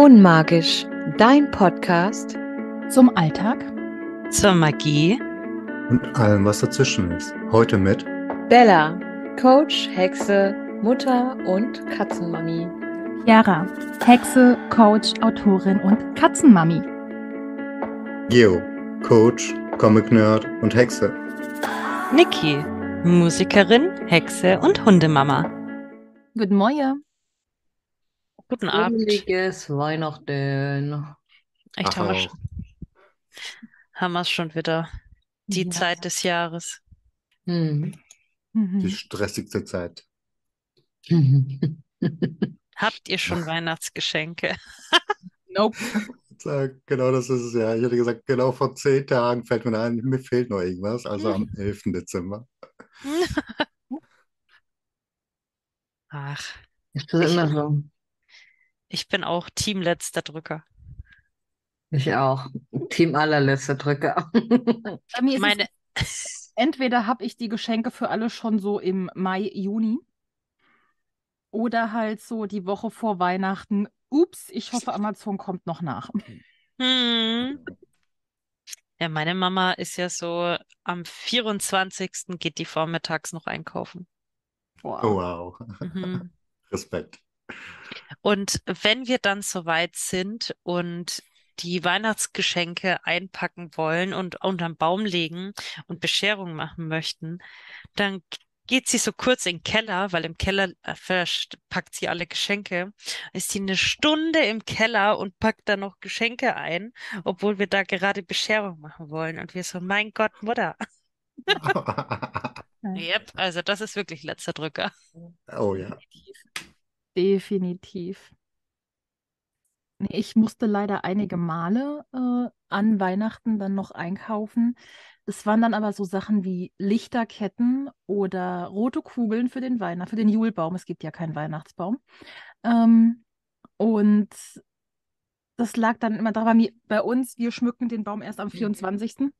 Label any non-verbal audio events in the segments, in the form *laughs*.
Unmagisch, dein Podcast zum Alltag, zur Magie und allem, was dazwischen ist. Heute mit Bella, Coach, Hexe, Mutter und Katzenmami. Chiara, Hexe, Coach, Autorin und Katzenmami. Geo, Coach, Comic-Nerd und Hexe. Niki, Musikerin, Hexe und Hundemama. Guten Morgen. Guten Abend. Fröhliches Weihnachten. Echt, haben wir, schon, haben wir es schon wieder. Die Ja. Zeit des Jahres. Hm. Die Mhm. stressigste Zeit. *laughs* Habt ihr schon Weihnachtsgeschenke? *laughs* Nope. Genau das ist es ja. Ich hätte gesagt, genau vor zehn Tagen fällt mir ein, mir fehlt noch irgendwas. Also am *laughs* 11. Dezember. Ach, Ist das immer so? Ich bin auch Team letzter Drücker. Ich auch. Team allerletzter Drücker. Bei mir ist Meine, es, entweder habe ich die Geschenke für alle schon so im Mai, Juni oder halt so die Woche vor Weihnachten. Ups, ich hoffe, Amazon kommt noch nach. hm. Ja, meine Mama ist ja so, am 24. geht die vormittags noch einkaufen. Oh, wow. Mhm. *laughs* Respekt. Und wenn wir dann soweit sind und die Weihnachtsgeschenke einpacken wollen und unterm Baum legen und Bescherung machen möchten, dann geht sie so kurz in den Keller, weil im Keller packt sie alle Geschenke. Ist sie eine Stunde im Keller und packt da noch Geschenke ein, obwohl wir da gerade Bescherung machen wollen. Und wir so, mein Gott, Mutter. *laughs* Yep, also das ist wirklich letzter Drücker. Oh ja. Definitiv. Ich musste leider einige Male äh, an Weihnachten dann noch einkaufen. Das waren dann aber so Sachen wie Lichterketten oder rote Kugeln für den Weihnacht, für den Julbaum. Es gibt ja keinen Weihnachtsbaum. Ähm, und das lag dann immer da, bei, bei uns, wir schmücken den Baum erst am 24.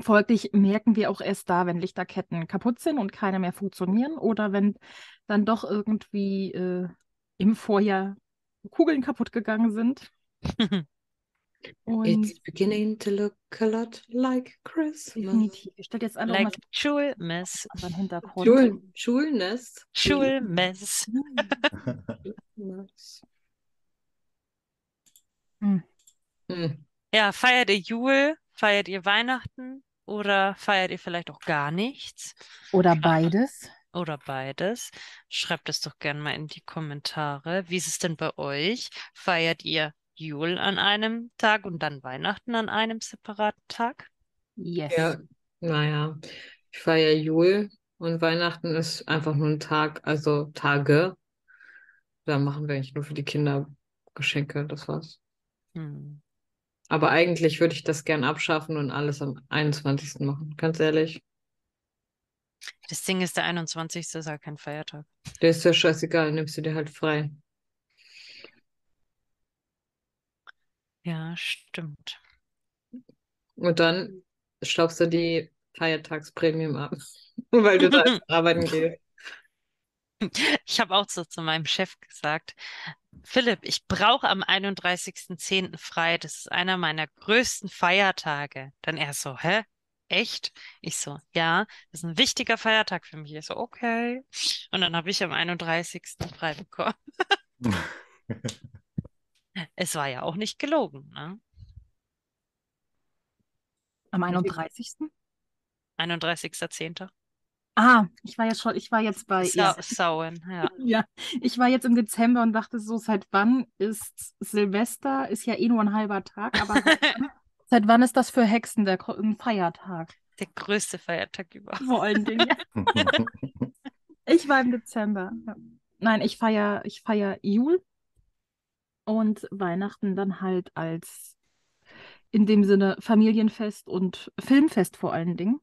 Folglich merken wir auch erst da, wenn Lichterketten kaputt sind und keine mehr funktionieren oder wenn dann doch irgendwie äh, im Vorjahr Kugeln kaputt gegangen sind. Und It's beginning to look a lot like Christmas. definitiv. Ich stelle jetzt mal Like Schulmess, unseren Hintergrund. Schul Schulnest. Schulmess. *laughs* Hm. Hm. Ja, feiert ihr Jul? Feiert ihr Weihnachten? Oder feiert ihr vielleicht auch gar nichts? Oder beides. Oder beides? Schreibt es doch gerne mal in die Kommentare. Wie ist es denn bei euch? Feiert ihr Jul an einem Tag und dann Weihnachten an einem separaten Tag? Yes. Ja, naja. Ich feiere Jul und Weihnachten ist einfach nur ein Tag, also Tage. Da machen wir eigentlich nur für die Kinder Geschenke, das war's. Hm. Aber eigentlich würde ich das gern abschaffen und alles am 21. machen, ganz ehrlich. Das Ding ist, der 21. ist ja kein Feiertag. Der ist ja scheißegal, nimmst du dir halt frei. Ja, stimmt. Und dann staubst du die Feiertagsprämien ab, *laughs* weil du da *laughs* arbeiten gehst. Ich habe auch so zu meinem Chef gesagt, Philipp, ich brauche am 31.10. frei. Das ist einer meiner größten Feiertage. Dann er so, hä? Echt? Ich so, ja, das ist ein wichtiger Feiertag für mich. Ich so, okay. Und dann habe ich am 31. frei bekommen. *laughs* Es war ja auch nicht gelogen, ne? Am 31. 31.10. Ah, ich war jetzt schon, ich war jetzt bei ja. Sauen, ja. *laughs* Ja, ich war jetzt im Dezember und dachte so, seit wann ist Silvester? Ist ja eh nur ein halber Tag, aber seit *laughs* wann, ist das für Hexen der ein Feiertag? Der größte Feiertag überhaupt. Vor allen Dingen. ja. *laughs* Ich war im Dezember. Nein, ich feiere ich feier Jul und Weihnachten dann halt als in dem Sinne Familienfest und Filmfest vor allen Dingen.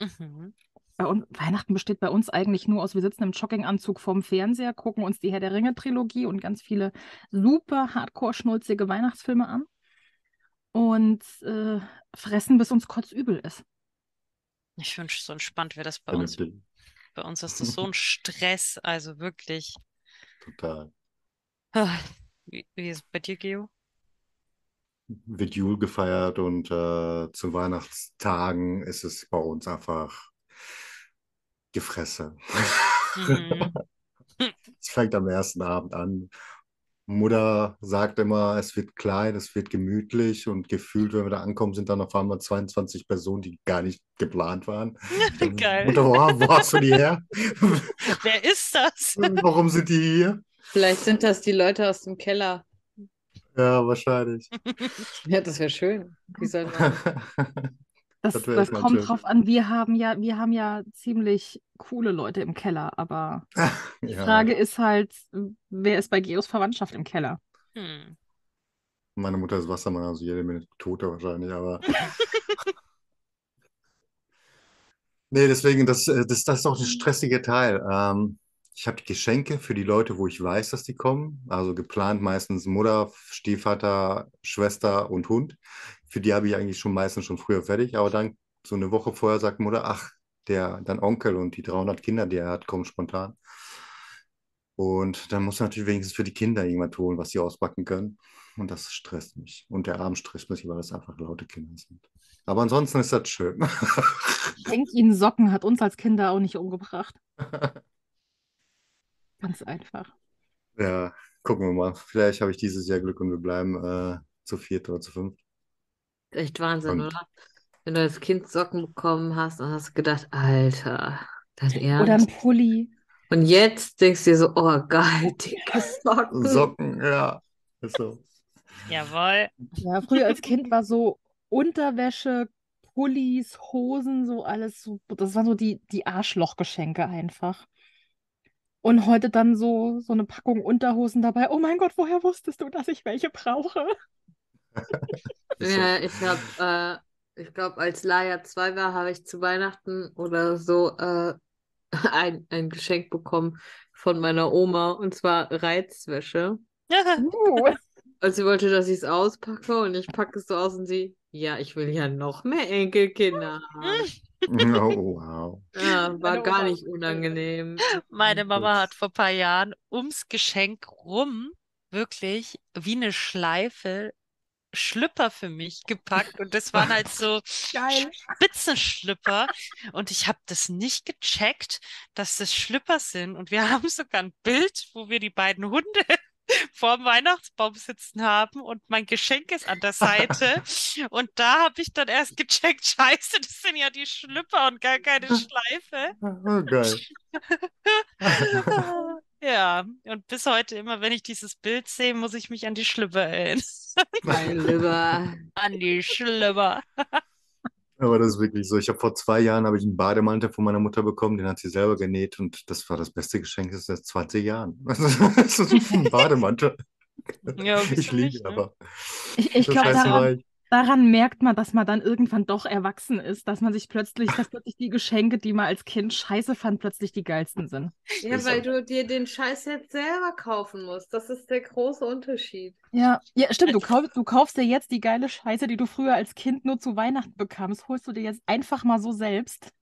Mhm. Bei uns, Weihnachten besteht bei uns eigentlich nur aus, wir sitzen im Jogginganzug vorm Fernseher, gucken uns die Herr der Ringe-Trilogie und ganz viele super hardcore-schnulzige Weihnachtsfilme an und äh, fressen, bis uns kotzübel ist. Ich wünsche, so entspannt wäre das bei uns. Bei uns ist das so ein *laughs* Stress, also wirklich. Total. *sighs* Wie, wie ist es bei dir, Geo? Wird Jul gefeiert und äh, zu Weihnachtstagen ist es bei uns einfach Gefresse. Mhm. *laughs* *laughs* Es fängt am ersten Abend an. Mutter sagt immer, es wird klein, es wird gemütlich und gefühlt, wenn wir da ankommen, sind dann auf einmal 22 Personen, die gar nicht geplant waren. *laughs* Geil. Mutter, wo, wo hast du die her? Wer ist das? Warum sind die hier? Vielleicht sind das die Leute aus dem Keller. Ja, wahrscheinlich. Ja, das wäre schön. Wie soll man. Das, Das kommt schön. drauf an. Wir haben ja, wir haben ja ziemlich coole Leute im Keller, aber *laughs* die Ja, Frage ist halt, wer ist bei Geos Verwandtschaft im Keller? Hm. meine Mutter ist Wassermann, also jede Minute Tote wahrscheinlich, aber. *laughs* Nee, deswegen, das, äh, das, das ist auch der stressige Teil. Ähm, ich habe Geschenke für die Leute, wo ich weiß, dass die kommen. Also geplant meistens Mutter, Stiefvater, Schwester und Hund. Für die habe ich eigentlich schon meistens schon früher fertig. Aber dann so eine Woche vorher sagt Mutter, ach, der, dein Onkel und die 300 Kinder, die er hat, kommen spontan. Und dann muss man natürlich wenigstens für die Kinder irgendwas holen, was sie auspacken können. Und das stresst mich. Und der Abend stresst mich, weil das einfach laute Kinder sind. Aber ansonsten ist das schön. *laughs* Schenkt ihnen Socken, hat uns als Kinder auch nicht umgebracht. *laughs* Ganz einfach. Ja, gucken wir mal. Vielleicht habe ich dieses Jahr Glück und wir bleiben äh, zu viert oder zu fünft. Echt Wahnsinn, Und- oder? Wenn du als Kind Socken bekommen hast und hast gedacht, Alter, dein Oder ein Ernst? Pulli. Und jetzt denkst du dir so, oh geil, dicke Socken. Socken, ja. Ist so. Jawohl. Ja, früher als Kind war so Unterwäsche, Pullis, Hosen, so alles so, das waren so die, die Arschlochgeschenke einfach. Und heute dann so, so eine Packung Unterhosen dabei. Oh mein Gott, woher wusstest du, dass ich welche brauche? *laughs* Ja, ich habe, äh, ich glaube, als Laia 2 war, habe ich zu Weihnachten oder so äh, *laughs* ein, ein Geschenk bekommen von meiner Oma und zwar Reizwäsche. Uh, *laughs* Und sie wollte, dass ich es auspacke und ich packe es so aus und sie, ja, ich will ja noch mehr Enkelkinder haben. *laughs* Oh, *laughs* wow. Ja, war Meine gar Oma. nicht unangenehm. Meine Mama hat vor ein paar Jahren ums Geschenk rum wirklich wie eine Schleife Schlüpper für mich gepackt und das waren halt so geil. Spitzenschlüpper und ich habe das nicht gecheckt, dass das Schlüpper sind und wir *laughs* haben sogar ein Bild, wo wir die beiden Hunde vorm Weihnachtsbaum sitzen haben und mein Geschenk ist an der Seite *laughs* und da habe ich dann erst gecheckt, scheiße, das sind ja die Schlüpper und gar keine Schleife. Oh, geil. *laughs* Ja, und bis heute immer, wenn ich dieses Bild sehe, muss ich mich an die Schlüpper erinnern. Mein Lieber. An die Schlüpper. Aber das ist wirklich so. Ich habe vor zwei Jahren habe ich einen Bademantel von meiner Mutter bekommen, den hat sie selber genäht und das war das beste Geschenk seit 20 Jahren. *laughs* Das ist ein Bademantel. Ja, Ich liege ne? aber. Ich, ich glaube, daran, daran merkt man, dass man dann irgendwann doch erwachsen ist, dass man sich plötzlich, dass plötzlich die Geschenke, die man als Kind scheiße fand, plötzlich die geilsten sind. Ja, Ist weil so. du dir den Scheiß jetzt selber kaufen musst. Das ist der große Unterschied. Ja, ja, stimmt. Du kaufst, du kaufst dir jetzt die geile Scheiße, die du früher als Kind nur zu Weihnachten bekamst, holst du dir jetzt einfach mal so selbst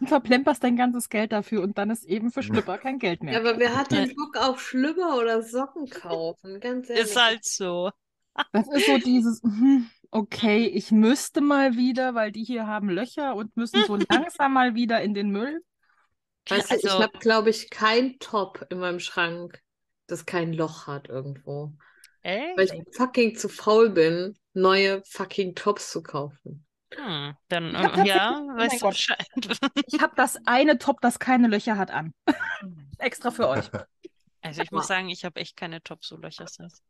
und verplemperst dein ganzes Geld dafür und dann ist eben für Schlüpper *laughs* kein Geld Ja, mehr. aber wer hat denn Bock auf Schlüpper oder Socken kaufen? Ganz ehrlich. Ist halt so. Das ist so dieses, hm, okay, ich müsste mal wieder, weil die hier haben Löcher und müssen so *laughs* langsam mal wieder in den Müll. Weißt du, ich Also- habe, glaube ich, kein Top in meinem Schrank, das kein Loch hat irgendwo. Weil Echt? ich fucking zu faul bin, neue fucking Tops zu kaufen. Hm, dann, äh, ja, oh weißt du Gott. Bescheid. Ich habe das eine Top, das keine Löcher hat, an. Extra für euch. Also ich muss sagen, ich habe echt keine Top-So-Löcher. sonst.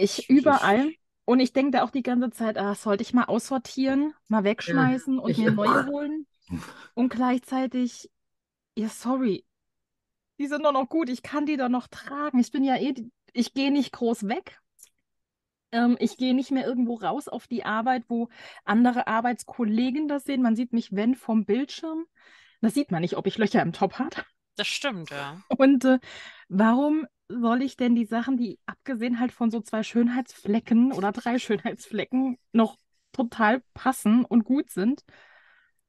Ich überall. Und ich denke da auch die ganze Zeit, ah, sollte ich mal aussortieren, mal wegschmeißen und ich mir neue holen? *laughs* Und gleichzeitig, ja, sorry, die sind doch noch gut, ich kann die doch noch tragen. Ich bin ja eh, ich gehe nicht groß weg. Ähm, ich gehe nicht mehr irgendwo raus auf die Arbeit, wo andere Arbeitskollegen das sehen. Man sieht mich, wenn, vom Bildschirm. Das sieht man nicht, ob ich Löcher im Top habe. Das stimmt, ja. Und äh, warum soll ich denn die Sachen, die abgesehen halt von so zwei Schönheitsflecken oder drei *laughs* Schönheitsflecken noch total passen und gut sind,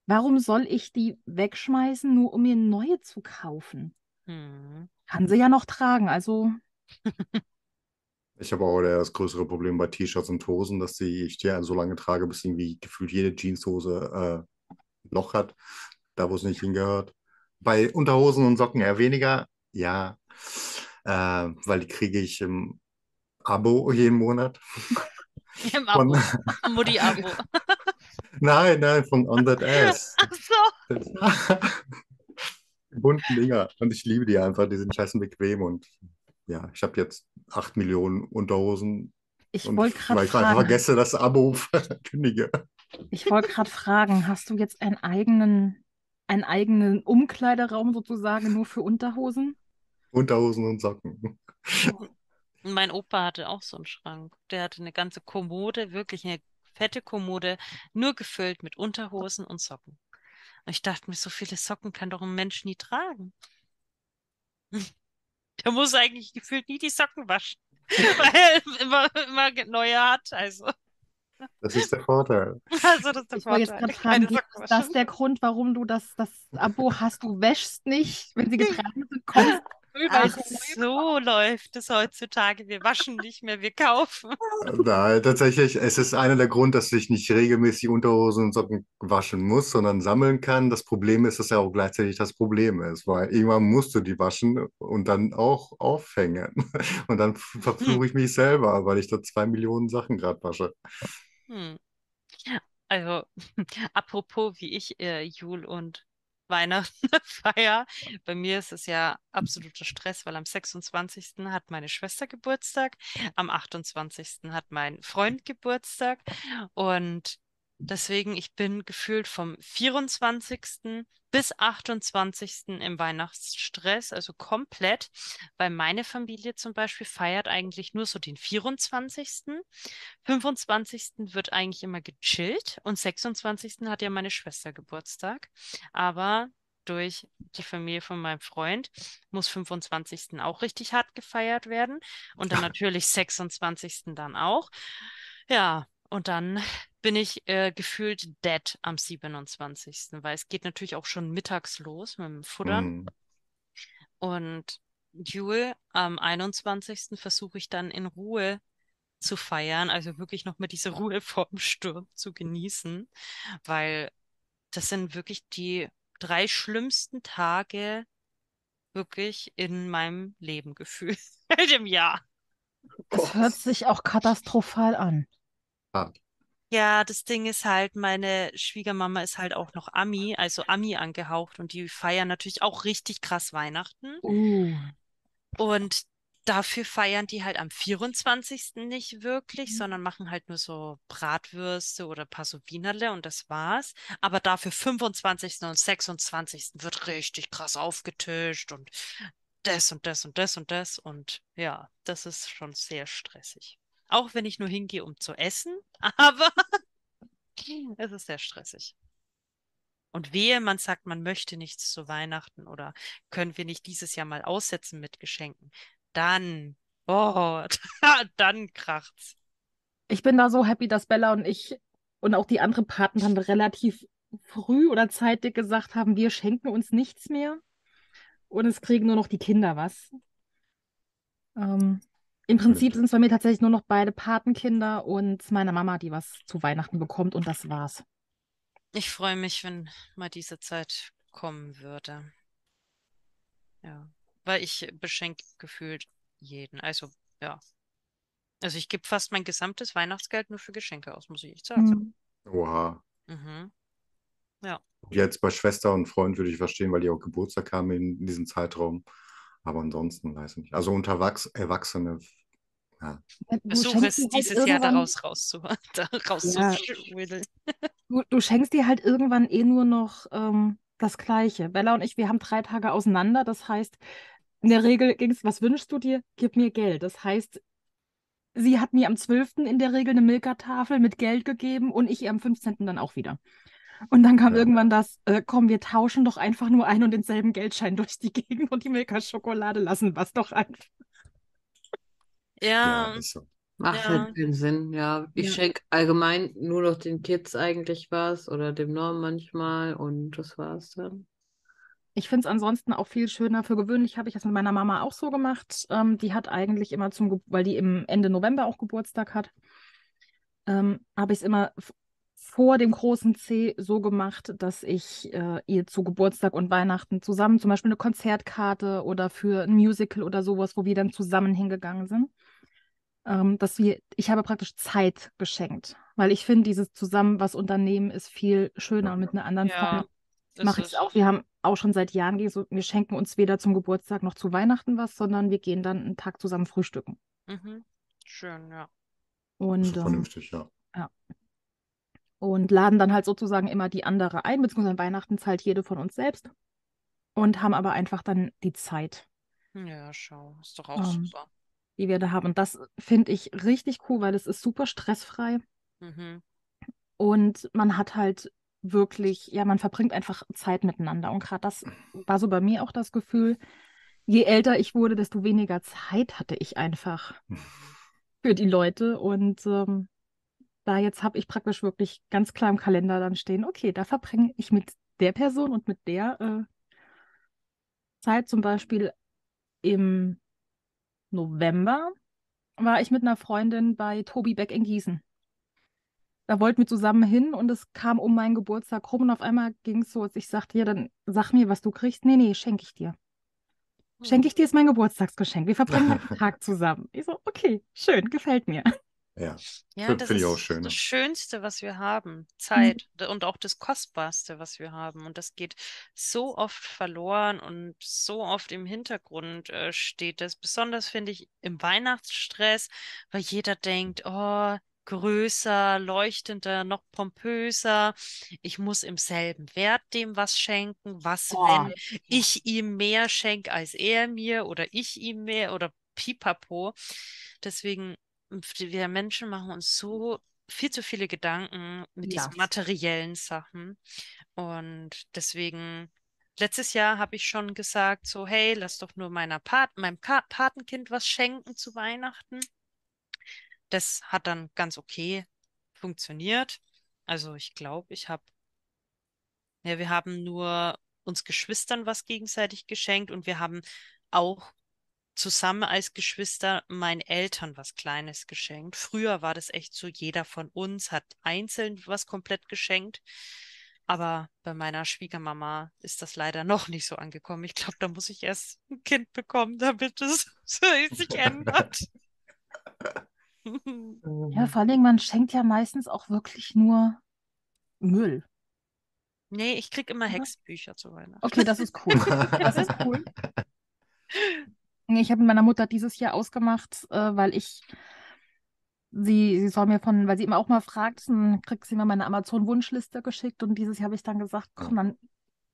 warum soll ich die wegschmeißen, nur um mir neue zu kaufen? Hm. Kann sie ja noch tragen, also Ich habe auch das größere Problem bei T-Shirts und Hosen, dass die ich die ja so lange trage, bis irgendwie gefühlt jede Jeanshose äh, Loch hat, da wo es nicht hingehört. Bei Unterhosen und Socken eher weniger, ja, äh, weil die kriege ich im Abo jeden Monat. *laughs* Im Von, Abo. Mutti-Abo. *laughs* nein, nein, von On That Ass. *laughs* Ach so. Die bunten Dinger. Und ich liebe die einfach, die sind scheißen bequem und ja, ich habe jetzt 8 Millionen Unterhosen. Ich wollte gerade weil ich fragen, vergesse, das Abo kündige. ich wollte gerade fragen, hast du jetzt einen eigenen, einen eigenen Umkleideraum sozusagen nur für Unterhosen? Unterhosen und Socken. *laughs* Und mein Opa hatte auch so einen Schrank. Der hatte eine ganze Kommode, wirklich eine fette Kommode, nur gefüllt mit Unterhosen und Socken. Und ich dachte mir, so viele Socken kann doch ein Mensch nie tragen. *laughs* Der muss eigentlich gefühlt nie die Socken waschen, *laughs* weil er immer, immer neue hat. Also, Das ist der Vorteil. also das ist der Ich wollte jetzt Vorteil. gerade Keine fragen, ist das der Grund, warum du das, das Abo hast? Du wäschst nicht, wenn sie getragen sind, kommst du. Ach so läuft es heutzutage. Wir waschen nicht mehr, wir kaufen. *laughs* Nein, tatsächlich, es ist einer der Grund, dass ich nicht regelmäßig Unterhosen und Socken waschen muss, sondern sammeln kann. Das Problem ist, dass ja auch gleichzeitig das Problem ist, weil irgendwann musst du die waschen und dann auch aufhängen. *laughs* Und dann verfluche ich mich selber, weil ich da zwei Millionen Sachen gerade wasche. Hm. Also, *laughs* apropos, wie ich äh, Jul und Weihnachten feier. Bei mir ist es ja absoluter Stress, weil am 26. hat meine Schwester Geburtstag, am 28. hat mein Freund Geburtstag und deswegen, ich bin gefühlt vom 24. bis 28. im Weihnachtsstress, also komplett, weil meine Familie zum Beispiel feiert eigentlich nur so den 24. 25. wird eigentlich immer gechillt und 26. hat ja meine Schwester Geburtstag. Aber durch die Familie von meinem Freund muss 25. auch richtig hart gefeiert werden und dann *laughs* natürlich 26. dann auch. Ja, und dann bin ich äh, gefühlt dead am 27., weil es geht natürlich auch schon mittags los mit dem Futter. Hm. Und Jule, am 21. versuche ich dann in Ruhe zu feiern, also wirklich noch mit dieser Ruhe *laughs* vorm Sturm zu genießen, weil das sind wirklich die drei schlimmsten Tage wirklich in meinem Leben gefühlt, *laughs* im Jahr. Das hört sich auch katastrophal an. Ja, das Ding ist halt, meine Schwiegermama ist halt auch noch Ami, also Ami angehaucht und die feiern natürlich auch richtig krass Weihnachten. Uh. Und dafür feiern die halt am 24. nicht wirklich, sondern machen halt nur so Bratwürste oder ein paar so Wienerle und das war's. Aber dafür 25. und 26. wird richtig krass aufgetischt und das und das und das und das. Und ja, das ist schon sehr stressig. Auch wenn ich nur hingehe, um zu essen, *laughs* aber es ist sehr stressig. Und wehe, man sagt, man möchte nichts zu Weihnachten oder können wir nicht dieses Jahr mal aussetzen mit Geschenken, dann, oh, *laughs* dann kracht's. Ich bin da so happy, dass Bella und ich und auch die anderen Paten dann relativ früh oder zeitig gesagt haben, wir schenken uns nichts mehr und es kriegen nur noch die Kinder was. Ähm, Im Prinzip sind es bei mir tatsächlich nur noch beide Patenkinder und meine Mama, die was zu Weihnachten bekommt und das war's. Ich freue mich, wenn mal diese Zeit kommen würde. Ja, weil ich beschenke gefühlt jeden. Also, ja. Also ich gebe fast mein gesamtes Weihnachtsgeld nur für Geschenke aus, muss ich echt sagen. Mhm. Oha. Mhm. Jetzt bei Schwester und Freund würde ich verstehen, weil die auch Geburtstag haben in diesem Zeitraum. Aber ansonsten weiß ich nicht. Also unter Wachs Erwachsene, ja. Du Versuche schenkst es dir halt dieses Jahr irgendwann- daraus rauszu *laughs* da rauszuschwiddeln. *laughs* Du, du schenkst dir halt irgendwann eh nur noch ähm, das Gleiche. Bella und ich, wir haben drei Tage auseinander. Das heißt, in der Regel ging es, was wünschst du dir? Gib mir Geld. Das heißt, sie hat mir am 12. in der Regel eine Milka-Tafel mit Geld gegeben und ich ihr am 15. dann auch wieder. Und dann kam Ja. irgendwann das, äh, komm, wir tauschen doch einfach nur ein und denselben Geldschein *laughs* durch die Gegend und die Milka-Schokolade lassen was doch einfach. Ja, Ja, so. Macht Ja. halt keinen Sinn, ja. Ich Ja. schenke allgemein nur noch den Kids eigentlich was oder dem Norm manchmal und das war's dann. Ich finde es ansonsten auch viel schöner. Für gewöhnlich habe ich das mit meiner Mama auch so gemacht. Ähm, die hat eigentlich immer zum, Ge weil die im Ende November auch Geburtstag hat, ähm, habe ich es immer vor dem großen C so gemacht, dass ich äh, ihr zu Geburtstag und Weihnachten zusammen zum Beispiel eine Konzertkarte oder für ein Musical oder sowas, wo wir dann zusammen hingegangen sind. Ähm, dass wir, ich habe praktisch Zeit geschenkt, weil ich finde, dieses zusammen was unternehmen ist viel schöner und mit einer anderen Ja, das mache ich es auch. Wir haben auch schon seit Jahren wir schenken uns weder zum Geburtstag noch zu Weihnachten was, sondern wir gehen dann einen Tag zusammen frühstücken. Mhm. Schön, ja. Das Und, ist ähm, vernünftig, ja. und laden dann halt sozusagen immer die andere ein, beziehungsweise an Weihnachten zahlt jede von uns selbst und haben aber einfach dann die Zeit, Ja, schau, ist doch auch Ähm, super. Die wir da haben. Und das finde ich richtig cool, weil es ist super stressfrei Mhm. und man hat halt wirklich, ja, man verbringt einfach Zeit miteinander. Und gerade das war so bei mir auch das Gefühl, je älter ich wurde, desto weniger Zeit hatte ich einfach *laughs* für die Leute. Und ähm, da jetzt habe ich praktisch wirklich ganz klar im Kalender dann stehen, okay, da verbringe ich mit der Person und mit der äh, Zeit zum Beispiel im November war ich mit einer Freundin bei Tobi Beck in Gießen. Da wollten wir zusammen hin und es kam um meinen Geburtstag rum und auf einmal ging es so, als ich sagte, ja, dann sag mir, was du kriegst. Nee, nee, schenke ich dir. Schenke ich dir ist mein Geburtstagsgeschenk. Wir verbringen *laughs* den Tag zusammen. Ich so, okay, schön, gefällt mir. Ja, Ja, das find ich ist auch schön, das. Schönste, was wir haben. Zeit D- und auch das Kostbarste, was wir haben. Und das geht so oft verloren und so oft im Hintergrund äh, steht das. Besonders finde ich im Weihnachtsstress, weil jeder denkt, oh, größer, leuchtender, noch pompöser. Ich muss im selben Wert dem was schenken. Was, Boah, wenn ich ihm mehr schenke als er mir oder ich ihm mehr oder pipapo. Deswegen, wir Menschen machen uns so viel zu viele Gedanken mit Ja. diesen materiellen Sachen. Und deswegen, letztes Jahr habe ich schon gesagt, so, hey, lass doch nur meiner Pat meinem Ka Patenkind was schenken zu Weihnachten. Das hat dann ganz okay funktioniert. Also ich glaube, ich habe, ja, wir haben nur uns Geschwistern was gegenseitig geschenkt und wir haben auch zusammen als Geschwister meinen Eltern was Kleines geschenkt. Früher war das echt so, jeder von uns hat einzeln was komplett geschenkt. Aber bei meiner Schwiegermama ist das leider noch nicht so angekommen. Ich glaube, da muss ich erst ein Kind bekommen, damit es *laughs* sich ändert. *laughs* Ja, vor Dingen, man schenkt ja meistens auch wirklich nur Müll. Nee, ich krieg immer? Hexbücher zu Weihnachten. Okay, das ist cool. *laughs* Das ist cool. Ich habe mit meiner Mutter dieses Jahr ausgemacht, äh, weil ich sie, sie soll mir von, weil sie immer auch mal fragt, dann kriegt sie mir meine Amazon-Wunschliste geschickt und dieses Jahr habe ich dann gesagt, komm, dann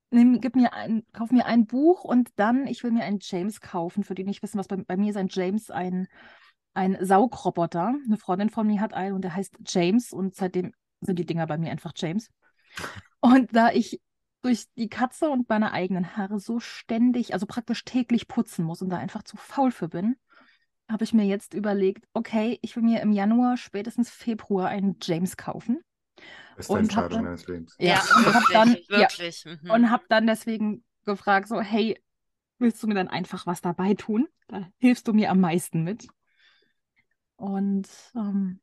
nimm, gib mir ein, kauf mir ein Buch und dann, ich will mir einen James kaufen, für die nicht wissen, was bei, bei mir ist ein James ein, ein Saugroboter. Eine Freundin von mir hat einen und der heißt James und seitdem sind die Dinger bei mir einfach James. *laughs* Und da ich durch die Katze und meine eigenen Haare so ständig, also praktisch täglich putzen muss und da einfach zu faul für bin, habe ich mir jetzt überlegt, okay, ich will mir im Januar, spätestens Februar einen James kaufen. Beste Und hab Entscheidung dann- meines Lebens. Ja, und habe wirklich, dann, ja, mhm. und habe dann deswegen gefragt, so, hey, willst du mir dann einfach was dabei tun? Da hilfst du mir am meisten mit. Und ähm,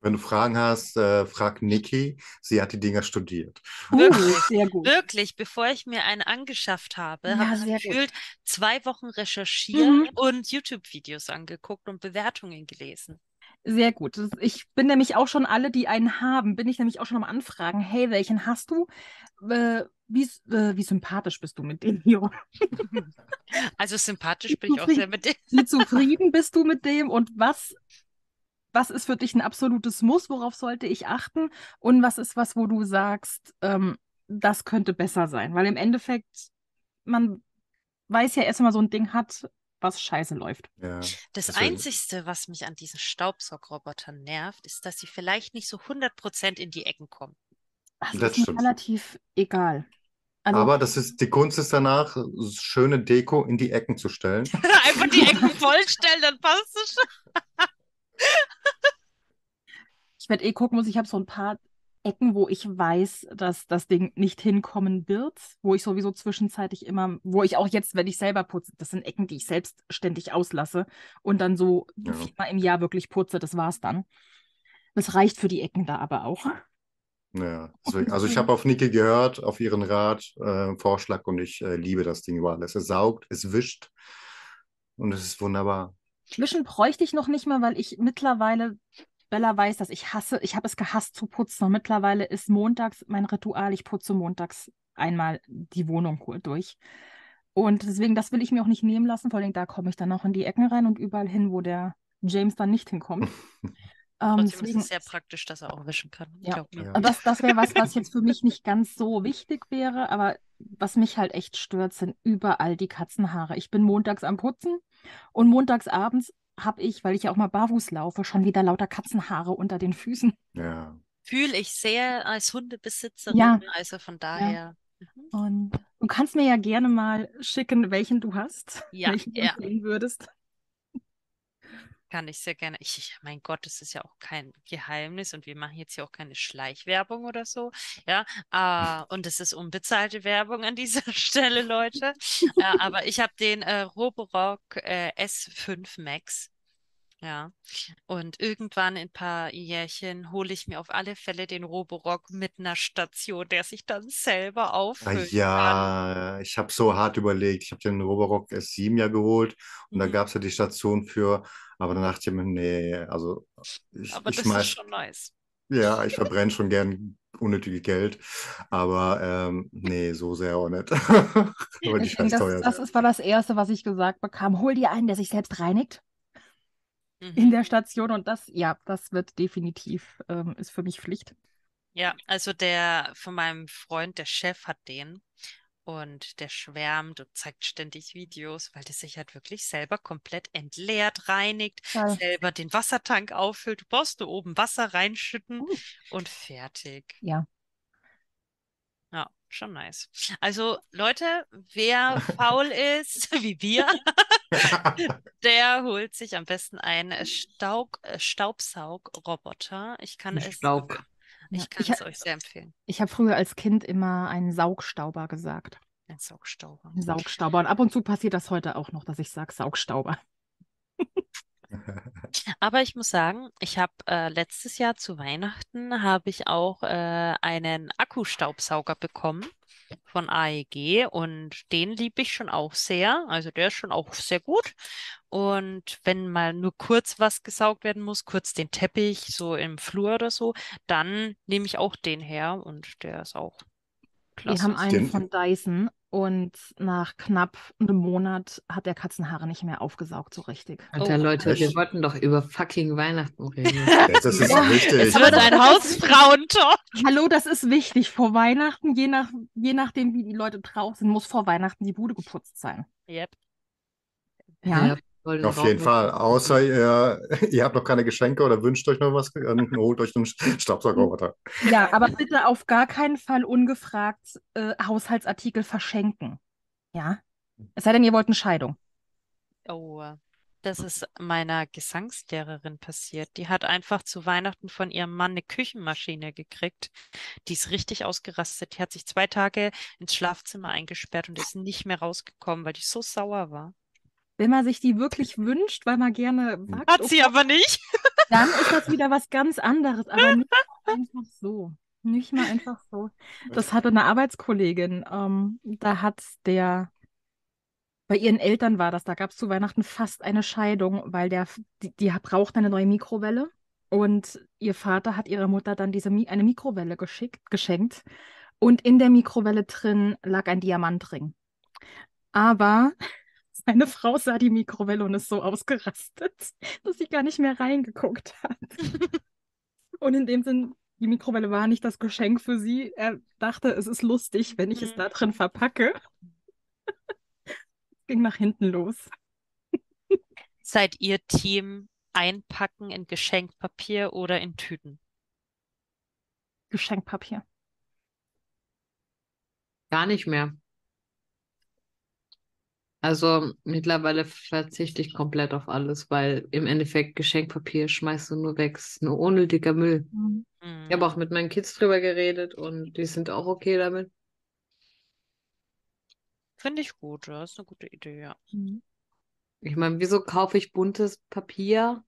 Wenn du Fragen hast, äh, frag Niki. Sie hat die Dinger studiert. uh, Wirklich? sehr gut. Wirklich, bevor ich mir einen angeschafft habe, Ja, habe ich sehr gut. gefühlt zwei Wochen recherchiert Mhm. und YouTube-Videos angeguckt und Bewertungen gelesen. Sehr gut. Ich bin nämlich auch schon alle, die einen haben, bin ich nämlich auch schon am Anfragen. Hey, welchen hast du? Äh, wie, äh, wie sympathisch bist du mit dem hier? *laughs* Also sympathisch bin ich auch sehr mit dem. Wie zufrieden bist du mit dem? Und was, was ist für dich ein absolutes Muss? Worauf sollte ich achten? Und was ist was, wo du sagst, ähm, das könnte besser sein? Weil im Endeffekt, man weiß ja erst, wenn man so ein Ding hat, was scheiße läuft. Ja. Das Deswegen- Einzigste, was mich an diesen Staubsaugrobotern nervt, ist, dass sie vielleicht nicht so 100% in die Ecken kommen. Das Das ist mir relativ egal. Also, Aber das ist, die Kunst ist danach, schöne Deko in die Ecken zu stellen. *laughs* Einfach die Ecken vollstellen, dann passt es schon. Ich werde eh gucken muss, ich habe so ein paar Ecken, wo ich weiß, dass das Ding nicht hinkommen wird, wo ich sowieso zwischenzeitlich immer, wo ich auch jetzt, wenn ich selber putze, das sind Ecken, die ich selbstständig auslasse und dann so Ja. viermal im Jahr wirklich putze, das war's dann. Das reicht für die Ecken da aber auch. Ja, deswegen, also ich habe auf Niki gehört, auf ihren Rat, äh, Vorschlag und ich äh, liebe das Ding über alles. Es saugt, es wischt und es ist wunderbar. Wischen bräuchte ich noch nicht mal, weil ich mittlerweile, Bella weiß, dass ich hasse, ich habe es gehasst zu putzen. Und mittlerweile ist montags mein Ritual, ich putze montags einmal die Wohnung durch. Und deswegen, das will ich mir auch nicht nehmen lassen. Vor allem, da komme ich dann auch in die Ecken rein und überall hin, wo der James dann nicht hinkommt. *laughs* Ähm, Trotzdem ist deswegen, es sehr praktisch, dass er auch wischen kann. Ja. Ja. und das, das wäre was, was jetzt für mich nicht ganz so wichtig wäre, aber was mich halt echt stört, sind überall die Katzenhaare. Ich bin montags am Putzen und montags abends habe ich, weil ich ja auch mal barfuß laufe, schon wieder lauter Katzenhaare unter den Füßen. Ja. Fühle ich sehr als Hundebesitzerin, Ja. also von daher. Mhm. Und du kannst mir ja gerne mal schicken, welchen du hast, Ja, welchen du ja. empfehlen würdest. Kann ich sehr gerne. Ich, ich, mein Gott, das ist ja auch kein Geheimnis und wir machen jetzt hier auch keine Schleichwerbung oder so. Ja, äh, und es ist unbezahlte Werbung an dieser *laughs* Stelle, Leute. äh, aber ich habe den äh, Roborock äh, S5 Max. Ja, und irgendwann in ein paar Jährchen hole ich mir auf alle Fälle den Roborock mit einer Station, der sich dann selber Ah, auffüllen kann. ja, ich habe so hart überlegt. Ich habe den Roborock S7 ja geholt und da Mhm. gab es ja die Station für, aber dann dachte ich mir, nee, also ich, Aber ich das schmeiß, ist schon nice. ja, ich verbrenne schon gern unnötige Geld, aber ähm, nee, so sehr auch nicht. *laughs* Weil die das, teuer das ist, war das Erste, was ich gesagt bekam. Hol dir einen, der sich selbst reinigt Mhm. in der Station. Und das, ja, das wird definitiv, ähm, ist für mich Pflicht. Ja, also der von meinem Freund, der Chef hat den und der schwärmt und zeigt ständig Videos, weil der sich halt wirklich selber komplett entleert, reinigt, Geil. selber den Wassertank auffüllt. Du brauchst nur oben Wasser reinschütten Uh. und fertig. Ja. Ja, schon nice. Also Leute, wer *laughs* faul ist, *laughs* wie wir, *laughs* der holt sich am besten einen Staub, äh, Staubsaugroboter. Ich kann es, Staub. Ich kann es euch sehr empfehlen. Ich habe früher als Kind immer einen Saugstauber gesagt. Ein Saugstauber. Ein Saugstauber. Und ab und zu passiert das heute auch noch, dass ich sage Saugstauber. Aber ich muss sagen, ich habe äh, letztes Jahr zu Weihnachten habe ich auch äh, einen Akkustaubsauger bekommen von AEG und den liebe ich schon auch sehr. Also der ist schon auch sehr gut. Und wenn mal nur kurz was gesaugt werden muss, kurz den Teppich so im Flur oder so, dann nehme ich auch den her und der ist auch Wir klasse. haben einen von Dyson und nach knapp einem Monat hat der Katzenhaare nicht mehr aufgesaugt so richtig. Alter, Oh, Leute, wir echt? wollten doch über fucking Weihnachten reden. *laughs* Jetzt ist wichtig. Es wird ein Hausfrauentalk. Hallo, das ist wichtig. Vor Weihnachten, je, nach, je nachdem, wie die Leute drauf sind, muss vor Weihnachten die Bude geputzt sein. Yep. Ja. den Auf jeden Fall. Außer ihr, *laughs* ihr habt noch keine Geschenke oder wünscht euch noch was, dann *laughs* holt euch einen Staubsaugerroboter. Ja, aber bitte auf gar keinen Fall ungefragt äh, Haushaltsartikel verschenken. Ja. Es sei denn, ihr wollt eine Scheidung. Oh, das ist meiner Gesangslehrerin passiert. Die hat einfach zu Weihnachten von ihrem Mann eine Küchenmaschine gekriegt. Die ist richtig ausgerastet. Die hat sich zwei Tage ins Schlafzimmer eingesperrt und ist nicht mehr rausgekommen, weil die so sauer war. Wenn man sich die wirklich wünscht, weil man gerne wagt, Hat sie aber nicht. *laughs* dann ist das wieder was ganz anderes. Aber nicht *laughs* mal einfach so. Nicht mal einfach so. Das hatte eine Arbeitskollegin. Ähm, da hat der, bei ihren Eltern war das, da gab es zu Weihnachten fast eine Scheidung, weil der, die, die braucht eine neue Mikrowelle. Und ihr Vater hat ihrer Mutter dann diese Mi eine Mikrowelle geschickt, geschenkt. Und in der Mikrowelle drin lag ein Diamantring. Aber seine Frau sah die Mikrowelle und ist so ausgerastet, *laughs* dass sie gar nicht mehr reingeguckt hat. *laughs* Und in dem Sinn, die Mikrowelle war nicht das Geschenk für sie. Er dachte, es ist lustig, wenn ich es Mhm. da drin verpacke. *laughs* Ging nach hinten los. Seid ihr Team einpacken in Geschenkpapier oder in Tüten? Geschenkpapier. Gar nicht mehr. Also mittlerweile verzichte ich komplett auf alles, weil im Endeffekt Geschenkpapier schmeißt du nur weg. Es ist nur unnötiger Müll. Mhm. Ich habe auch mit meinen Kids drüber geredet und die sind auch okay damit. Finde ich gut, das ist eine gute Idee, ja. Mhm. Ich meine, wieso kaufe ich buntes Papier,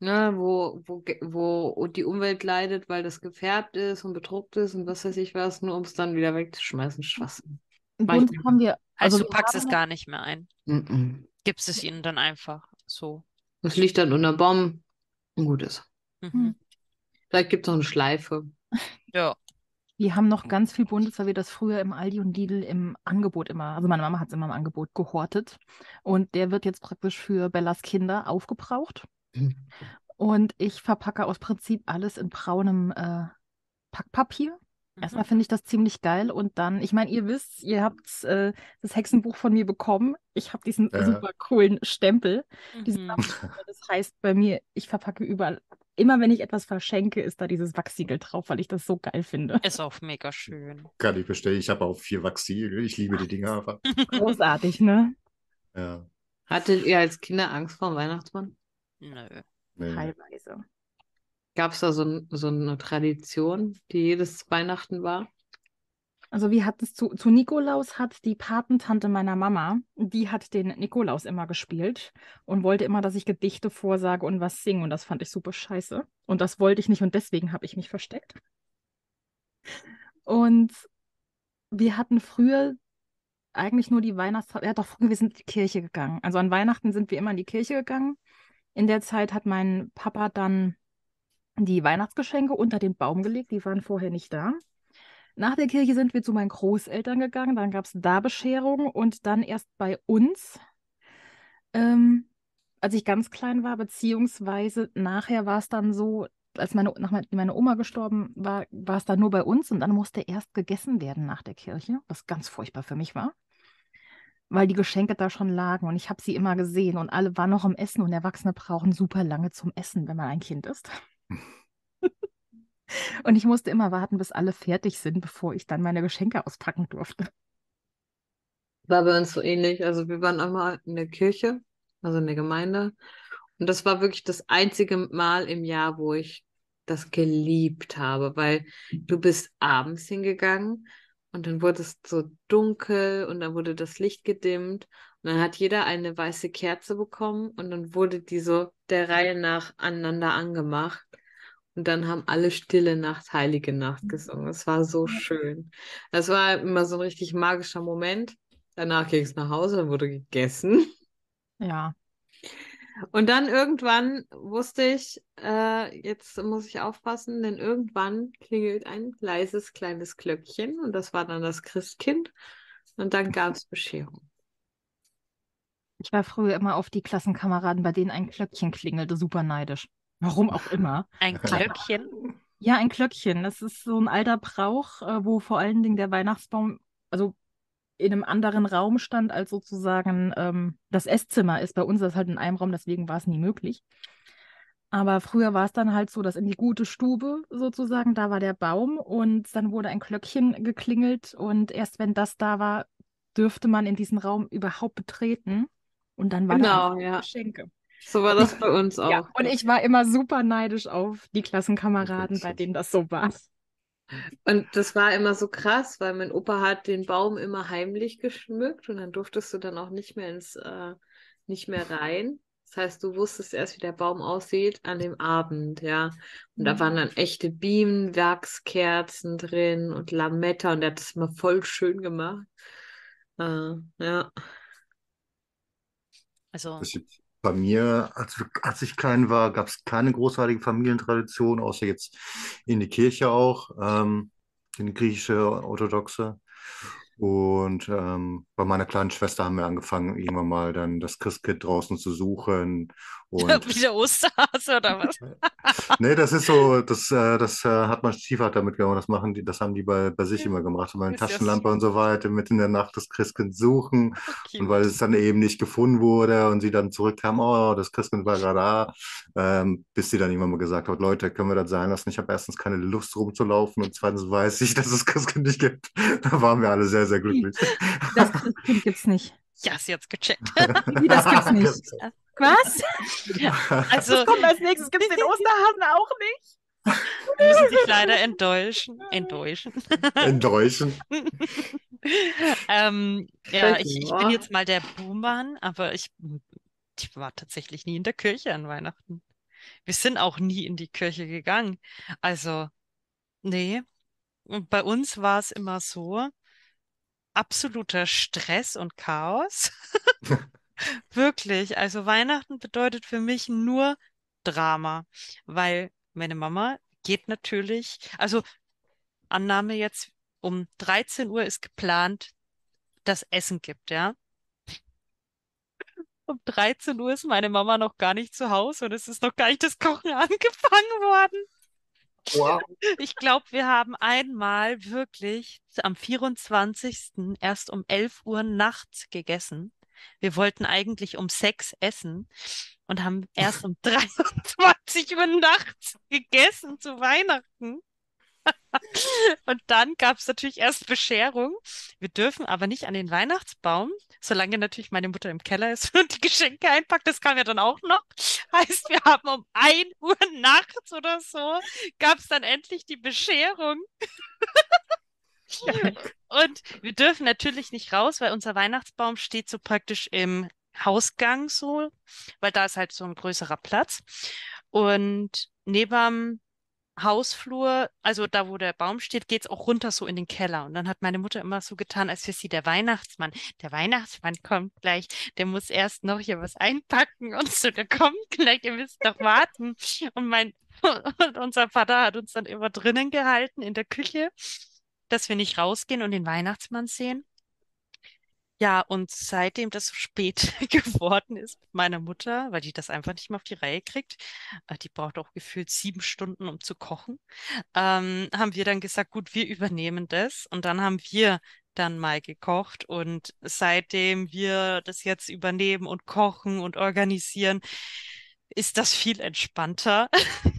ne, wo, wo, wo die Umwelt leidet, weil das gefärbt ist und bedruckt ist und was weiß ich was, nur um es dann wieder wegzuschmeißen? Schwachsinn. Bunt haben wir, Also, also du packst haben es gar nicht mehr ein. Mhm. Gibst es ihnen dann einfach so. Das liegt dann unter Baum und gut ist. Mhm. Hm. Vielleicht gibt es noch eine Schleife. *laughs* Ja. Wir haben noch ganz viel Buntes, weil wir das früher im Aldi und Lidl im Angebot immer, also meine Mama hat es immer im Angebot gehortet. Und der wird jetzt praktisch für Bellas Kinder aufgebraucht. Und ich verpacke aus Prinzip alles in braunem äh, Packpapier. Erstmal finde ich das ziemlich geil und dann, ich meine, ihr wisst, ihr habt äh, das Hexenbuch von mir bekommen. Ich habe diesen Ja. super coolen Stempel. Diesen Mhm. Das heißt bei mir, ich verpacke überall, immer wenn ich etwas verschenke, ist da dieses Wachsiegel drauf, weil ich das so geil finde. Ist auch mega schön. Kann ich bestellen. Ich habe auch vier Wachsiegel. Ich liebe die Dinger einfach. Großartig, ne? Ja. Hattet ihr als Kinder Angst vor dem Weihnachtsmann? Nö. Nee. Teilweise. Gab es da so, so eine Tradition, die jedes Weihnachten war? Also wir hatten es zu, zu Nikolaus hat die Patentante meiner Mama, die hat den Nikolaus immer gespielt und wollte immer, dass ich Gedichte vorsage und was singe und das fand ich super scheiße und das wollte ich nicht und deswegen habe ich mich versteckt. Und wir hatten früher eigentlich nur die Weihnachtszeit, ja doch, wir sind in die Kirche gegangen. Also an Weihnachten sind wir immer in die Kirche gegangen. In der Zeit hat mein Papa dann die Weihnachtsgeschenke unter den Baum gelegt, die waren vorher nicht da. Nach der Kirche sind wir zu meinen Großeltern gegangen, dann gab es da Bescherung und dann erst bei uns, ähm, als ich ganz klein war, beziehungsweise nachher war es dann so, als meine, nach mein- meine Oma gestorben war, war es dann nur bei uns und dann musste erst gegessen werden nach der Kirche, was ganz furchtbar für mich war, weil die Geschenke da schon lagen und ich habe sie immer gesehen und alle waren noch am Essen und Erwachsene brauchen super lange zum Essen, wenn man ein Kind ist. *laughs* Und ich musste immer warten, bis alle fertig sind, bevor ich dann meine Geschenke auspacken durfte. War bei uns so ähnlich. Also wir waren einmal in der Kirche, also in der Gemeinde. Und das war wirklich das einzige Mal im Jahr, wo ich das geliebt habe, weil du bist abends hingegangen und dann wurde es so dunkel und dann wurde das Licht gedimmt und dann hat jeder eine weiße Kerze bekommen und dann wurde die so der Reihe nach aneinander angemacht. Und dann haben alle Stille Nacht, Heilige Nacht gesungen. Es war so schön. Es war immer so ein richtig magischer Moment. Danach ging es nach Hause, dann wurde gegessen. Ja, Und dann irgendwann wusste ich, äh, jetzt muss ich aufpassen, denn irgendwann klingelt ein leises kleines Glöckchen und das war dann das Christkind. Und dann gab es Bescherung. ich war früher immer auf die Klassenkameraden, bei denen ein Glöckchen klingelte, super neidisch. Warum auch immer. Ein Glöckchen. Ja, ein Glöckchen. Das ist so ein alter Brauch, äh, wo vor allen Dingen der Weihnachtsbaum, also in einem anderen Raum stand, als sozusagen ähm, das Esszimmer ist. Bei uns ist das halt in einem Raum, deswegen war es nie möglich. Aber früher war es dann halt so, dass in die gute Stube sozusagen, da war der Baum und dann wurde ein Glöckchen geklingelt und erst wenn das da war, dürfte man in diesen Raum überhaupt betreten und dann waren da Genau, einfach ja. Geschenke. So war das bei uns auch. Ja, und ich war immer super neidisch auf die Klassenkameraden, bei denen das so war. Und das war immer so krass, weil mein Opa hat den Baum immer heimlich geschmückt und dann durftest du dann auch nicht mehr ins, äh, nicht mehr rein. Das heißt, du wusstest erst, wie der Baum aussieht an dem Abend, ja. Und da waren dann echte Bienenwachskerzen drin und Lametta und der hat das immer voll schön gemacht. Äh, ja. Also, Das ist Bei mir, als, als ich klein war, gab es keine großartige Familientradition, außer jetzt in die Kirche auch, ähm, in die griechische Orthodoxe. Und ähm, bei meiner kleinen Schwester haben wir angefangen, irgendwann mal dann das Christkind draußen zu suchen. Und *laughs* wie der Osterhase oder was? *laughs* nee, das ist so, das, äh, das äh, hat mein Stiefvater mitgenommen. Das machen die, das haben die bei, bei sich immer gemacht. Und meine Ist Taschenlampe und so weiter, mitten in der Nacht das Christkind suchen. Cute. Und weil es dann eben nicht gefunden wurde und sie dann zurückkam, oh, das Christkind war gerade da, ähm, bis sie dann irgendwann mal gesagt hat, Leute, können wir das sein lassen? Ich habe erstens keine Lust rumzulaufen und zweitens weiß ich, dass es Christkind nicht gibt. *laughs* Da waren wir alle sehr, sehr glücklich. Das Christkind gibt's nicht. ja, sie hat's gecheckt. *laughs* Wie, das gibt's *laughs* nicht. Was? *laughs* Also, Was kommt als nächstes? Gibt's den Osterhasen auch nicht? müssen sich leider enttäuschen. Enttäuschen. Enttäuschen. ähm, ja, ich, ich bin jetzt mal der Buhmann, aber ich, ich war tatsächlich nie in der Kirche an Weihnachten. Wir sind auch nie in die Kirche gegangen. Also, nee. Und bei uns war es immer so, absoluter Stress und Chaos. *laughs* *laughs* Wirklich. Also Weihnachten bedeutet für mich nur Drama, weil meine Mama geht natürlich, also Annahme jetzt um 13 Uhr ist geplant, dass Essen gibt, ja. Um 13 Uhr ist meine Mama noch gar nicht zu Hause und es ist noch gar nicht das Kochen *laughs* angefangen worden. Wow. Ich glaube, wir haben einmal wirklich am 24. erst um 11 Uhr nachts gegessen. Wir wollten eigentlich um 6 essen und haben erst um *laughs* 23 Uhr nachts gegessen zu Weihnachten. *laughs* Und dann gab es natürlich erst Bescherung. Wir dürfen aber nicht an den Weihnachtsbaum, solange natürlich meine Mutter im Keller ist *laughs* und die Geschenke einpackt. Das kam ja dann auch noch. Heißt, wir haben um 1 Uhr nachts oder so, gab es dann endlich die Bescherung. *laughs* Und wir dürfen natürlich nicht raus, weil unser Weihnachtsbaum steht so praktisch im Hausgang so, weil da ist halt so ein größerer Platz. Und neben Hausflur, also da, wo der Baum steht, geht's auch runter so in den Keller. Und dann hat meine Mutter immer so getan, als wäre sie der Weihnachtsmann. Der Weihnachtsmann kommt gleich, der muss erst noch hier was einpacken und so, der kommt gleich, ihr müsst noch warten. Und mein, *laughs* und unser Vater hat uns dann immer drinnen gehalten in der Küche, dass wir nicht rausgehen und den Weihnachtsmann sehen. Ja, und seitdem das so spät *laughs* geworden ist mit meiner Mutter, weil die das einfach nicht mehr auf die Reihe kriegt, äh, die braucht auch gefühlt sieben Stunden, um zu kochen, ähm, haben wir dann gesagt, gut, wir übernehmen das. Und dann haben wir dann mal gekocht. Und seitdem wir das jetzt übernehmen und kochen und organisieren, ist das viel entspannter. *laughs*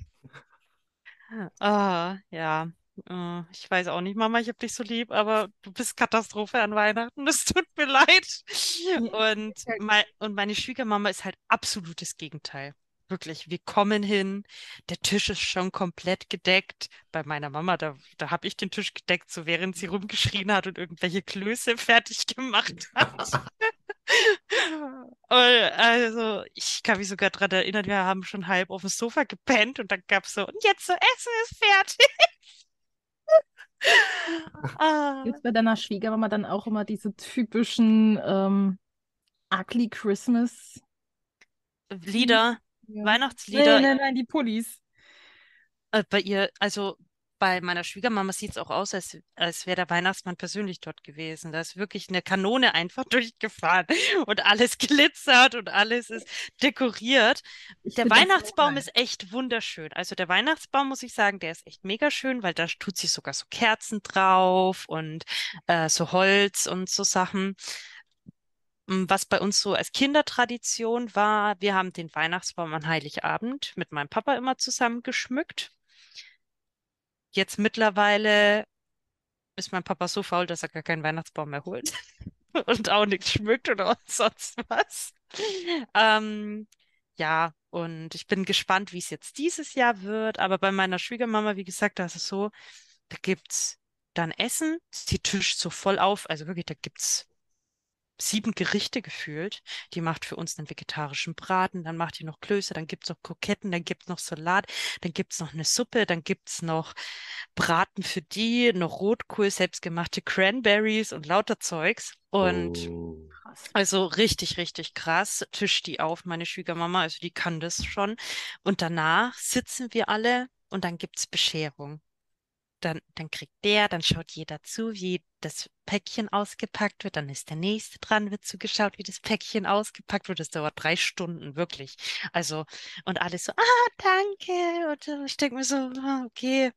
Ah, ja. Äh, Ich weiß auch nicht, Mama, ich hab dich so lieb, aber du bist Katastrophe an Weihnachten. *laughs* Es tut mir leid. Und, mei und meine Schwiegermama ist halt absolutes Gegenteil. Wirklich, wir kommen hin, der Tisch ist schon komplett gedeckt. Bei meiner Mama, da, da habe ich den Tisch gedeckt, so während sie rumgeschrien hat und irgendwelche Klöße *laughs* fertig gemacht hat. *laughs* Also, ich kann mich sogar daran erinnern, wir haben schon halb auf dem Sofa gepennt und dann gab es so, und jetzt so, Essen ist fertig. Ah, Jetzt bei deiner Schwiegermama dann auch immer diese typischen ähm, Ugly Christmas Lieder, Ja. Weihnachtslieder. Nein, nein, nein, die Pullis. Äh, bei ihr, also bei meiner Schwiegermama sieht es auch aus, als, als wäre der Weihnachtsmann persönlich dort gewesen. Da ist wirklich eine Kanone einfach *laughs* durchgefahren und alles glitzert und alles ist dekoriert. Ich Der Weihnachtsbaum ist echt wunderschön. Also der Weihnachtsbaum, muss ich sagen, der ist echt mega schön, weil da tut sich sogar so Kerzen drauf und äh, so Holz und so Sachen. Mm, Was bei uns so als Kindertradition war, wir haben den Weihnachtsbaum an Heiligabend mit meinem Papa immer zusammen geschmückt. Jetzt mittlerweile ist mein Papa so faul, dass er gar keinen Weihnachtsbaum mehr holt *laughs* und auch nichts schmückt oder *laughs* sonst was. Ähm, ja, und ich bin gespannt, wie es jetzt dieses Jahr wird. Aber bei meiner Schwiegermama, wie gesagt, da ist es so, da gibt's dann Essen, die tischt so voll auf. Also wirklich, da gibt's sieben Gerichte gefühlt. Die macht für uns einen vegetarischen Braten, dann macht die noch Klöße, dann gibt's noch Kroketten, dann gibt's noch Salat, dann gibt's noch eine Suppe, dann gibt's noch Braten für die, noch Rotkohl, selbstgemachte Cranberries und lauter Zeugs. Und Oh. also richtig, richtig krass. Tischt die auf, meine Schwiegermama, also die kann das schon. Und danach sitzen wir alle und dann gibt's Bescherung. Dann, dann kriegt der, dann schaut jeder zu, wie das Päckchen ausgepackt wird. Dann ist der nächste dran, wird zugeschaut, wie das Päckchen ausgepackt wird. Das dauert drei Stunden, wirklich. Also, und alles so, ah, danke. Und ich denke mir so, ah, okay,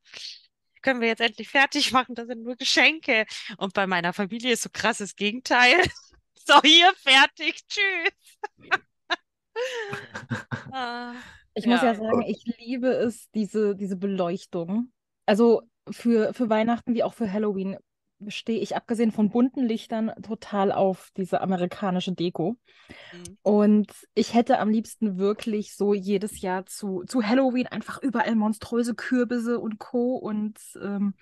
können wir jetzt endlich fertig machen, das sind nur Geschenke. Und bei meiner Familie ist so krasses Gegenteil. *laughs* So, hier, fertig, tschüss. *laughs* Ah, Ich muss Ja. ja sagen, ich liebe es, diese, diese Beleuchtung. Also für, für Weihnachten wie auch für Halloween. stehe ich abgesehen von bunten Lichtern total auf diese amerikanische Deko. Mhm. Und ich hätte am liebsten wirklich so jedes Jahr zu, zu Halloween einfach überall monströse Kürbisse und Co. und ähm,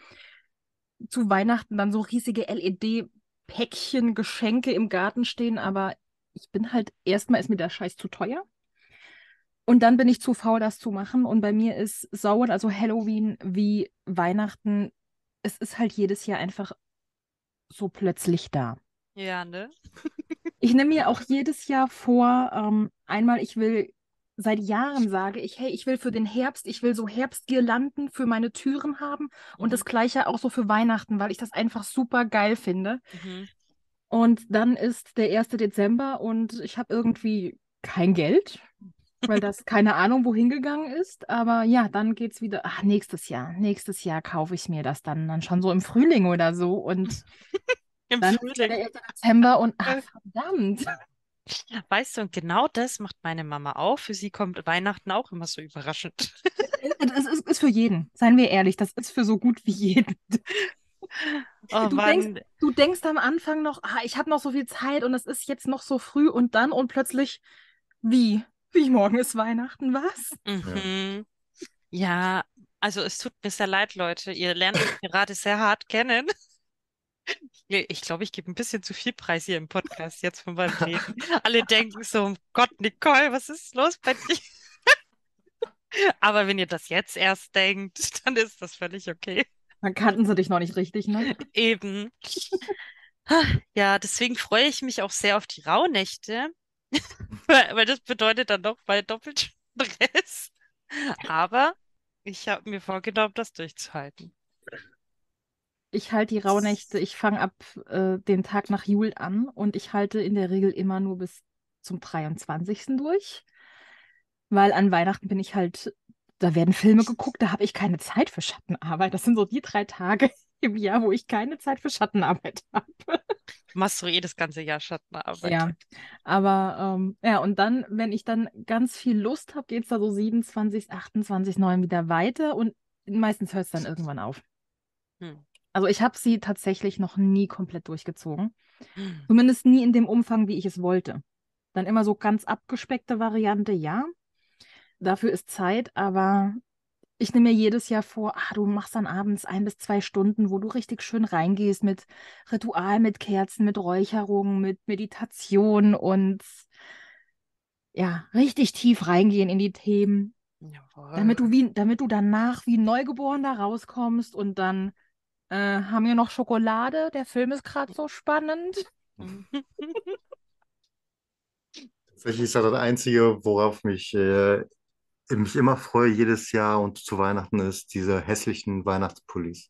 zu Weihnachten dann so riesige LED-Päckchen, Geschenke im Garten stehen. Aber ich bin halt, erstmal ist mir der Scheiß zu teuer. Und dann bin ich zu faul, das zu machen. Und bei mir ist Sauern, also Halloween wie Weihnachten, es ist halt jedes Jahr einfach so plötzlich da. Ja, ne? Ich nehme mir *laughs* auch jedes Jahr vor, ähm, einmal, ich will, seit Jahren sage ich, hey, ich will für den Herbst, ich will so Herbstgirlanden für meine Türen haben und Mhm. das gleiche auch so für Weihnachten, weil ich das einfach super geil finde. Mhm. Und dann ist der 1. Dezember und ich habe irgendwie kein Geld, weil das keine Ahnung wohin gegangen ist. Aber ja, dann geht's wieder, ach, nächstes Jahr, nächstes Jahr kaufe ich mir das dann, dann schon so im Frühling oder so. Und *laughs* Im dann Frühling. der 1. Dezember und ach, verdammt. Weißt du, und genau das macht meine Mama auch. Für sie kommt Weihnachten auch immer so überraschend. Das ist, ist für jeden, seien wir ehrlich, das ist für so gut wie jeden. Oh Du denkst, du denkst am Anfang noch, ah, ich habe noch so viel Zeit und es ist jetzt noch so früh und dann und plötzlich, wie? *laughs* Wie morgen ist Weihnachten, was? Mhm. Ja, also es tut mir sehr leid, Leute. Ihr lernt mich gerade sehr hart kennen. Ich ich glaube, ich gebe ein bisschen zu viel Preis hier im Podcast jetzt von meinem Leben. *laughs* Alle denken so, um Gott, Nicole, was ist los bei dir? *laughs* Aber wenn ihr das jetzt erst denkt, dann ist das völlig okay. Dann kannten sie dich noch nicht richtig, ne? Eben. Ja, deswegen freue ich mich auch sehr auf die Rauhnächte, *laughs* weil, das bedeutet dann doch mal doppelt Stress. Aber ich habe mir vorgenommen, das durchzuhalten. Ich halte die Rauhnächte, ich fange ab äh, dem Tag nach Jul an und ich halte in der Regel immer nur bis zum 23. durch, weil an Weihnachten bin ich halt, da werden Filme geguckt, da habe ich keine Zeit für Schattenarbeit. Das sind so die drei Tage im Jahr, wo ich keine Zeit für Schattenarbeit *laughs* habe. Du machst so eh das ganze Jahr Schattenarbeit. Ja, aber ähm, ja, und dann, wenn ich dann ganz viel Lust habe, geht es da so 27, 28, 9 wieder weiter und meistens hört es dann irgendwann auf. Hm. Also ich habe sie tatsächlich noch nie komplett durchgezogen. Hm. Zumindest nie in dem Umfang, wie ich es wollte. Dann immer so ganz abgespeckte Variante, ja. Dafür ist Zeit, aber ich nehme mir jedes Jahr vor, ah, du machst dann abends ein bis zwei Stunden, wo du richtig schön reingehst mit Ritual, mit Kerzen, mit Räucherung, mit Meditation und ja, richtig tief reingehen in die Themen, Jawohl. damit du wie, damit du danach wie neugeboren da rauskommst und dann äh, haben wir noch Schokolade. Der Film ist gerade so spannend. *laughs* Tatsächlich ist das das Einzige, worauf mich, äh, mich immer freue jedes Jahr und zu Weihnachten ist diese hässlichen Weihnachtspullis.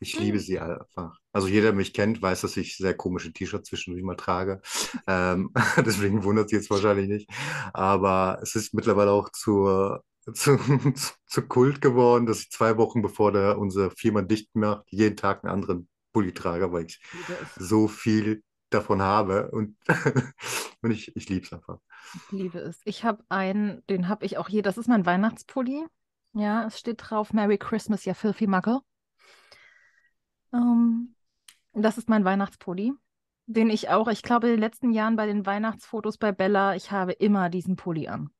Ich liebe Hm. sie einfach. Also jeder, der mich kennt, weiß, dass ich sehr komische T-Shirts zwischendurch mal trage. *laughs* Ähm, *laughs* deswegen wundert es jetzt wahrscheinlich nicht. Aber es ist mittlerweile auch zur, *laughs* zu, zu Kult geworden, dass ich zwei Wochen bevor der, unsere Firma dicht macht, jeden Tag einen anderen Pulli trage, weil ich so viel davon habe. Und, *laughs* und ich, ich liebe es einfach. Ich liebe es. Ich habe einen, den habe ich auch hier. Das ist mein Weihnachtspulli. Ja, es steht drauf Merry Christmas, ja Filthy Muggle. Ähm, das ist mein Weihnachtspulli, den ich auch, ich glaube, in den letzten Jahren bei den Weihnachtsfotos bei Bella, ich habe immer diesen Pulli an.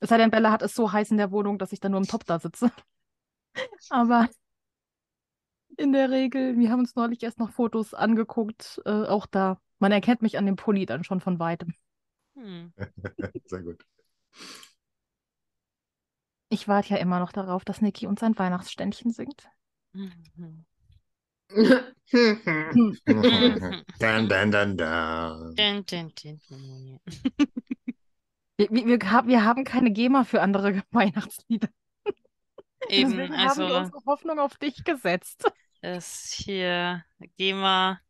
Es sei denn, Bella hat es so heiß in der Wohnung, dass ich dann nur im Top da sitze. *laughs* Aber in der Regel, wir haben uns neulich erst noch Fotos angeguckt, äh, auch da. Man erkennt mich an dem Pulli dann schon von weitem. Hm. *laughs* Sehr gut. Ich warte ja immer noch darauf, dass Niki uns ein Weihnachtsständchen singt. Mhm. Dun, dun, dun, dun. Wir, wir, wir, hab- wir haben keine GEMA für andere *laughs* Weihnachtslieder. Eben, Deswegen haben wir also unsere Hoffnung auf dich gesetzt. Ist hier GEMA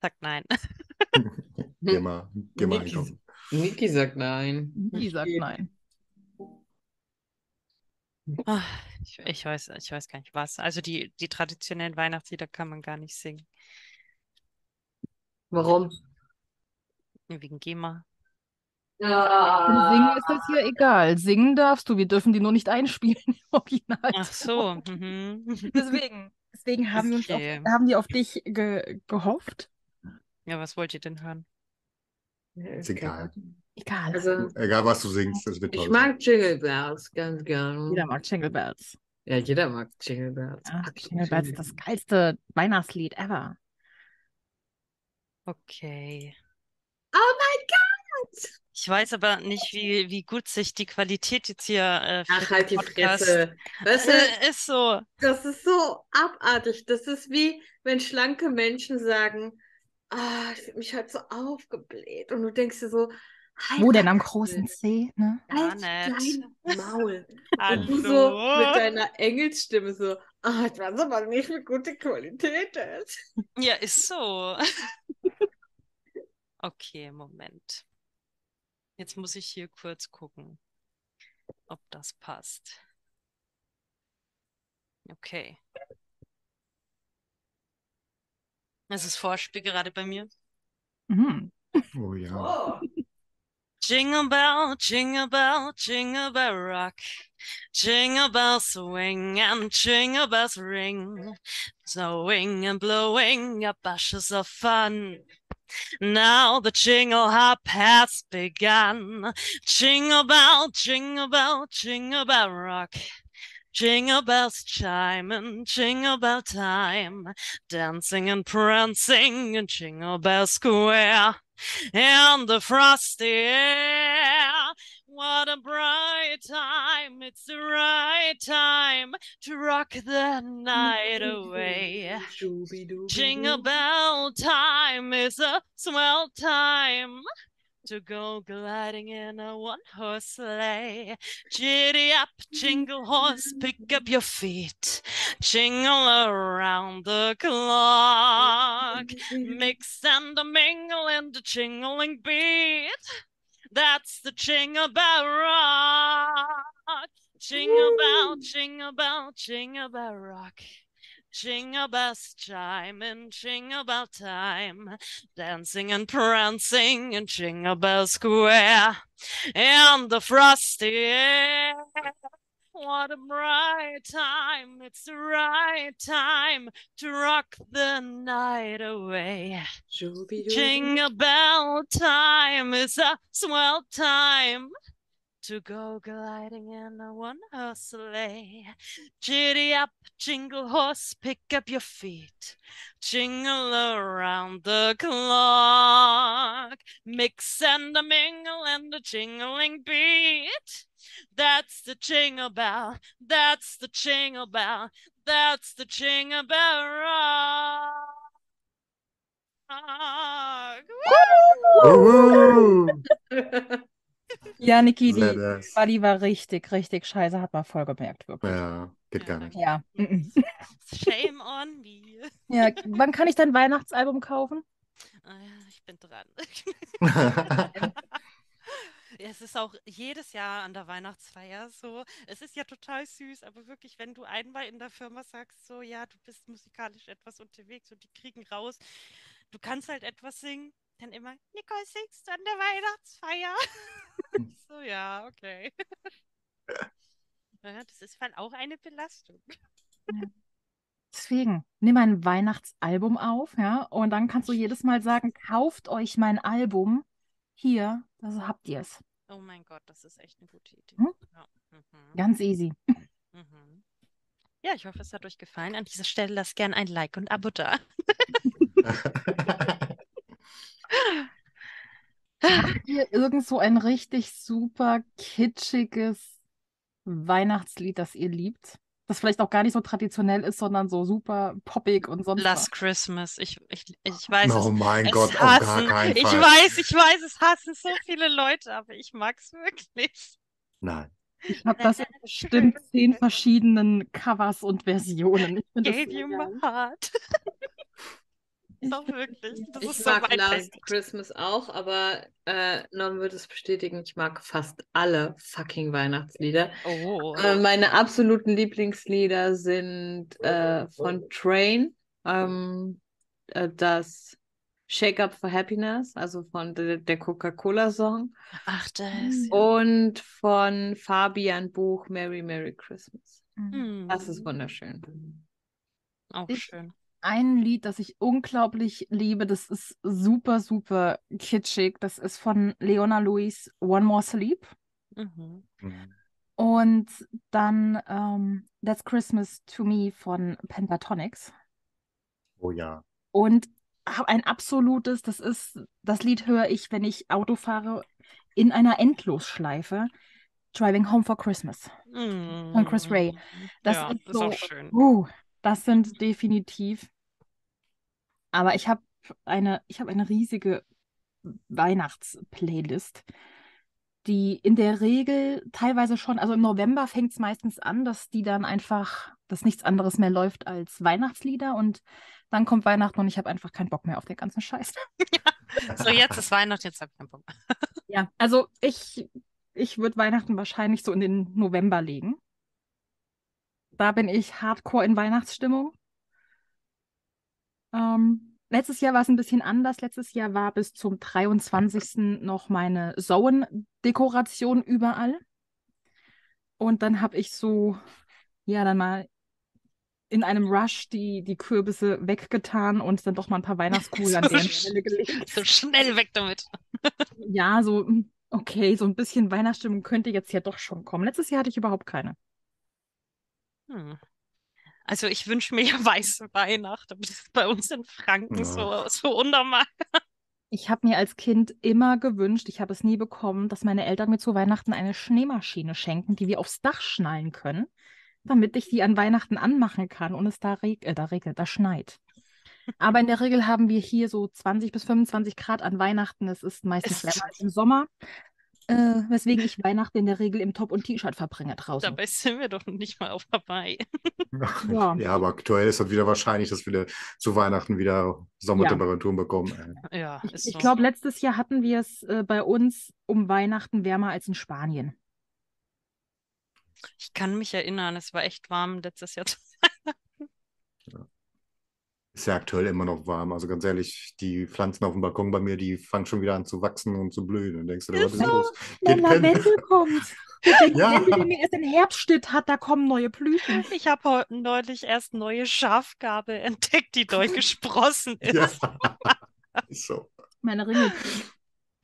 sagt nein. *laughs* Geh mal Niki, einkaufen. Niki sagt nein. Die sagt nein. Ich, ich weiß, ich weiß gar nicht was. Also die, die traditionellen Weihnachtslieder kann man gar nicht singen. Warum? Wegen GEMA. Im Singen ist das ja egal. Singen darfst du, wir dürfen die nur nicht einspielen im Original. Ach so. Mhm. Deswegen, Deswegen haben wir uns Okay. auf, haben wir auf dich ge gehofft. Ja, was wollt ihr denn hören? Ist egal. Egal. Also, Egal, was du singst, das wird toll. ich mag Jingle Bells ganz gern. Jeder mag Jingle Bells. Ja, jeder mag Jingle Bells. Ja, Jingle Bells ist das geilste Weihnachtslied ever. Okay. Oh mein Gott! Ich weiß aber nicht, wie, wie gut sich die Qualität jetzt hier äh, für Ach, den halt die Fresse. Weißt du, Äh, ist so. das ist so abartig. Das ist wie, wenn schlanke Menschen sagen, ah, ich fühle mich halt so aufgebläht. Und du denkst dir so, halt Wo denn am großen. C? Ne? Gar Halt dein Maul. Und du so mit deiner Engelsstimme so, ah, ich weiß aber nicht, wie gut die Qualität ist. Ja, ist so. *laughs* Okay, Moment. Jetzt muss ich hier kurz gucken, ob das passt. Okay. Es ist Vorspiel gerade bei mir. Mhm. Oh ja. Oh. Jingle bell, jingle bell, jingle bell rock. Jingle bells swing and jingle bells ring. Snowing and blowing up bushes of fun. Now the jingle hop has begun. Jingle bell, jingle bell, jingle bell rock. Jingle bells chime and jingle bell time. Dancing and prancing in Jingle Bell Square. In the frosty air. What a bright time. It's the right time to rock the night away. Jingle bell time is a swell time to go gliding in a one horse sleigh. Giddy up, jingle horse, pick up your feet, jingle around the clock. *laughs* Mix and a mingle in the jingling beat. That's the jingle bell rock. Jingle bell, jingle bell, jingle bell rock. Jingle bells chime in jingle bell time, dancing and prancing in Jingle Bell Square, in the frosty air. What a bright time! It's the right time to rock the night away. Jingle bell time is a swell time to go gliding in a one horse sleigh. Giddy up, jingle horse, pick up your feet. Jingle around the clock. Mix and a mingle and a jingling beat. That's the jingle bell. That's the jingle bell. That's the jingle bell rock. Uhu. *laughs* *laughs* Ja, Niki, die das. Buddy war richtig, richtig scheiße, hat man voll gemerkt, wirklich. Ja, geht gar nicht. Ja. mhm. Shame on me. *laughs* ja. Wann kann ich dein Weihnachtsalbum kaufen? Ah ja, Ich bin dran. *laughs* *laughs* Es ist auch jedes Jahr an der Weihnachtsfeier so. Es ist ja total süß, aber wirklich, wenn du einmal in der Firma sagst, so, ja, du bist musikalisch etwas unterwegs und die kriegen raus, du kannst halt etwas singen, dann immer, Nicole singst du an der Weihnachtsfeier. *laughs* So, ja, okay. *laughs* Ja, das ist halt auch eine Belastung. Deswegen, nimm ein Weihnachtsalbum auf, ja, und dann kannst du jedes Mal sagen, kauft euch mein Album. Hier, also habt ihr es. Oh mein Gott, das ist echt eine gute Idee. Hm? Ja. Mhm. Ganz easy. Mhm. Ja, ich hoffe, es hat euch gefallen. An dieser Stelle lasst gern ein Like und Abo da. *laughs* Habt ihr irgend so ein richtig super kitschiges Weihnachtslied, das ihr liebt? Das vielleicht auch gar nicht so traditionell ist, sondern so super poppig und sonst was. Last Christmas. Ich, ich, ich weiß Oh es. mein es Gott, auf gar hassen, keinen ich Fall. weiß, ich weiß, es hassen so viele Leute, aber ich mag es wirklich. Nein. Ich habe das in bestimmt zehn verschiedenen Covers und Versionen. Ich Gave you my heart. *laughs* Ich Doch *laughs* wirklich. Das Ich ist so mag mein Last. Christmas auch, aber äh, Norm wird es bestätigen, ich mag fast alle fucking Weihnachtslieder. Oh. Äh, meine absoluten Lieblingslieder sind äh, von Train, ähm, äh, das Shake Up for Happiness, also von der, der Coca-Cola-Song, Ach, das. und von Fabian Buch Merry Merry Christmas. Mhm. Hm. Das ist wunderschön. Auch schön. Ein Lied, das ich unglaublich liebe, das ist super, super kitschig. Das ist von Leona Lewis, One More Sleep. Mhm. Und dann ähm, That's Christmas to Me von Pentatonics. Oh ja. Und ein absolutes, das ist, das Lied höre ich, wenn ich Auto fahre, in einer Endlosschleife. Driving Home for Christmas. Von Chris Ray. Das ja, ist ist auch so- schön. Uh, das sind definitiv. Aber ich habe eine, ich habe eine riesige Weihnachtsplaylist, die in der Regel teilweise schon, also im November fängt es meistens an, dass die dann einfach, dass nichts anderes mehr läuft als Weihnachtslieder und dann kommt Weihnachten und ich habe einfach keinen Bock mehr auf den ganzen Scheiß. *laughs* So, jetzt ist Weihnachten, jetzt hab ich keinen Bock. Ja, also ich, ich würde Weihnachten wahrscheinlich so in den November legen. Da bin ich hardcore in Weihnachtsstimmung. Ähm, letztes Jahr war es ein bisschen anders. Letztes Jahr war bis zum 23. noch meine Sauen-Dekoration überall. Und dann habe ich so, ja, dann mal in einem Rush die, die Kürbisse weggetan und dann doch mal ein paar Weihnachtskugeln *laughs* an So deren Stelle gelegt. So schnell weg damit. Ja, so, okay, so ein bisschen Weihnachtsstimmung könnte jetzt ja doch schon kommen. Letztes Jahr hatte ich überhaupt keine. Hm. Also ich wünsche mir ja *laughs* weiße Weihnachten, aber das ist bei uns in Franken so, so unnormal. Ich habe mir als Kind immer gewünscht, ich habe es nie bekommen, dass meine Eltern mir zu Weihnachten eine Schneemaschine schenken, die wir aufs Dach schnallen können, damit ich die an Weihnachten anmachen kann und es da, reg äh, da regnet, da schneit. Aber in der Regel haben wir hier so 20 bis 25 Grad an Weihnachten. Es ist meistens wärmer als im Sommer, äh, *laughs* weswegen ich Weihnachten in der Regel im Top und T-Shirt verbringe draußen. Dabei sind wir doch nicht mal auf Hawaii. Ja. *laughs* Ja, aber aktuell ist es wieder wahrscheinlich, dass wir zu Weihnachten wieder Sommertemperaturen bekommen. ey. Ja, Ich, ist ich glaube, letztes Jahr hatten wir es äh, bei uns um Weihnachten wärmer als in Spanien. Ich kann mich erinnern, es war echt warm letztes Jahr. *laughs* Ist ja aktuell immer noch warm. Also ganz ehrlich, die Pflanzen auf dem Balkon bei mir, die fangen schon wieder an zu wachsen und zu blühen. Und denkst du, was ist los? Pennen. Lavendel kommt. Der Ja. Lavendel, der mir erst den Herbstschnitt hat, da kommen neue Blüten. Ich habe heute neulich erst neue Schafgarbe entdeckt, die neu gesprossen *laughs* ist. Ja. *laughs* Ist so. Meine Ringe.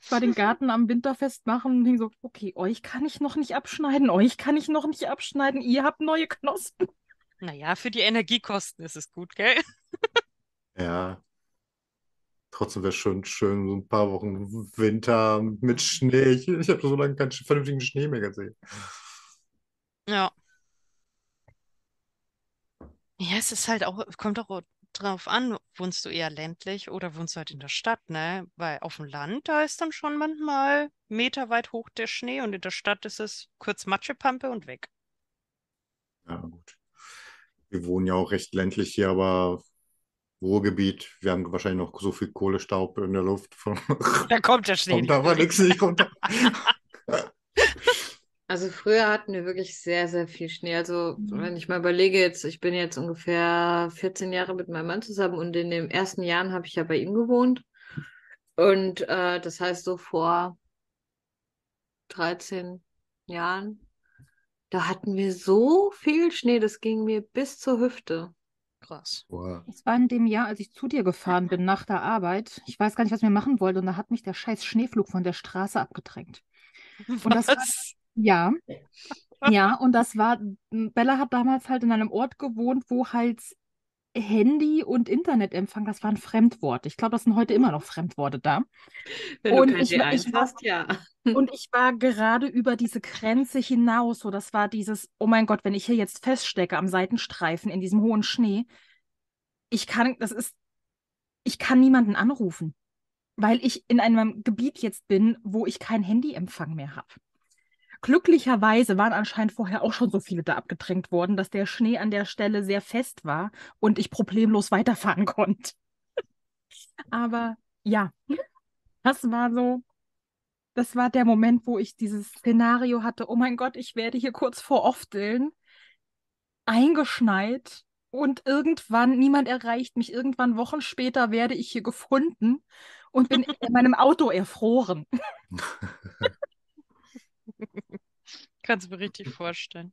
Ich war den Garten am Winterfest machen und ging so, okay, euch kann ich noch nicht abschneiden, euch kann ich noch nicht abschneiden, ihr habt neue Knospen. Naja, für die Energiekosten ist es gut, gell? Ja. Trotzdem wäre schon schön, so ein paar Wochen Winter mit Schnee. Ich, ich habe so lange keinen vernünftigen Schnee mehr gesehen. Ja. Ja, es ist halt auch, kommt auch drauf an, wohnst du eher ländlich oder wohnst du halt in der Stadt, ne? Weil auf dem Land, da ist dann schon manchmal meterweit hoch der Schnee und in der Stadt ist es kurz Matschepampe und weg. Ja, gut. Wir wohnen ja auch recht ländlich hier, aber Ruhrgebiet, wir haben wahrscheinlich noch so viel Kohlestaub in der Luft. Von, *laughs* Da kommt der Schnee kommt aber nichts nicht runter. *laughs* Also früher hatten wir wirklich sehr, sehr viel Schnee. Also wenn ich mal überlege, jetzt, ich bin jetzt ungefähr 14 Jahre mit meinem Mann zusammen und in den ersten Jahren habe ich ja bei ihm gewohnt. Und äh, das heißt so vor 13 Jahren, da hatten wir so viel Schnee, das ging mir bis zur Hüfte. Krass. Boah. Es war in dem Jahr, als ich zu dir gefahren bin nach der Arbeit. Ich weiß gar nicht, was wir machen wollten und da hat mich der scheiß Schneeflug von der Straße abgedrängt. Und das war- Was? Ja, ja, und das war, Bella hat damals halt in einem Ort gewohnt, wo halt Handy und Internetempfang, das war ein Fremdwort. Ich glaube, das sind heute immer noch Fremdworte da. Wenn Und du kein ich war- ich D1 war- hast, ja. Und ich war gerade über diese Grenze hinaus, so das war dieses, oh mein Gott, wenn ich hier jetzt feststecke am Seitenstreifen in diesem hohen Schnee, ich kann, das ist, ich kann niemanden anrufen, weil ich in einem Gebiet jetzt bin, wo ich keinen Handyempfang mehr habe. Glücklicherweise waren anscheinend vorher auch schon so viele da abgedrängt worden, dass der Schnee an der Stelle sehr fest war und ich problemlos weiterfahren *laughs* konnte. Aber ja, das war so, das war der Moment, wo ich dieses Szenario hatte, oh mein Gott, ich werde hier kurz vor Ofteln eingeschneit und irgendwann, niemand erreicht mich, irgendwann Wochen später werde ich hier gefunden und bin in meinem Auto erfroren. *laughs* *laughs* Kannst du mir richtig vorstellen.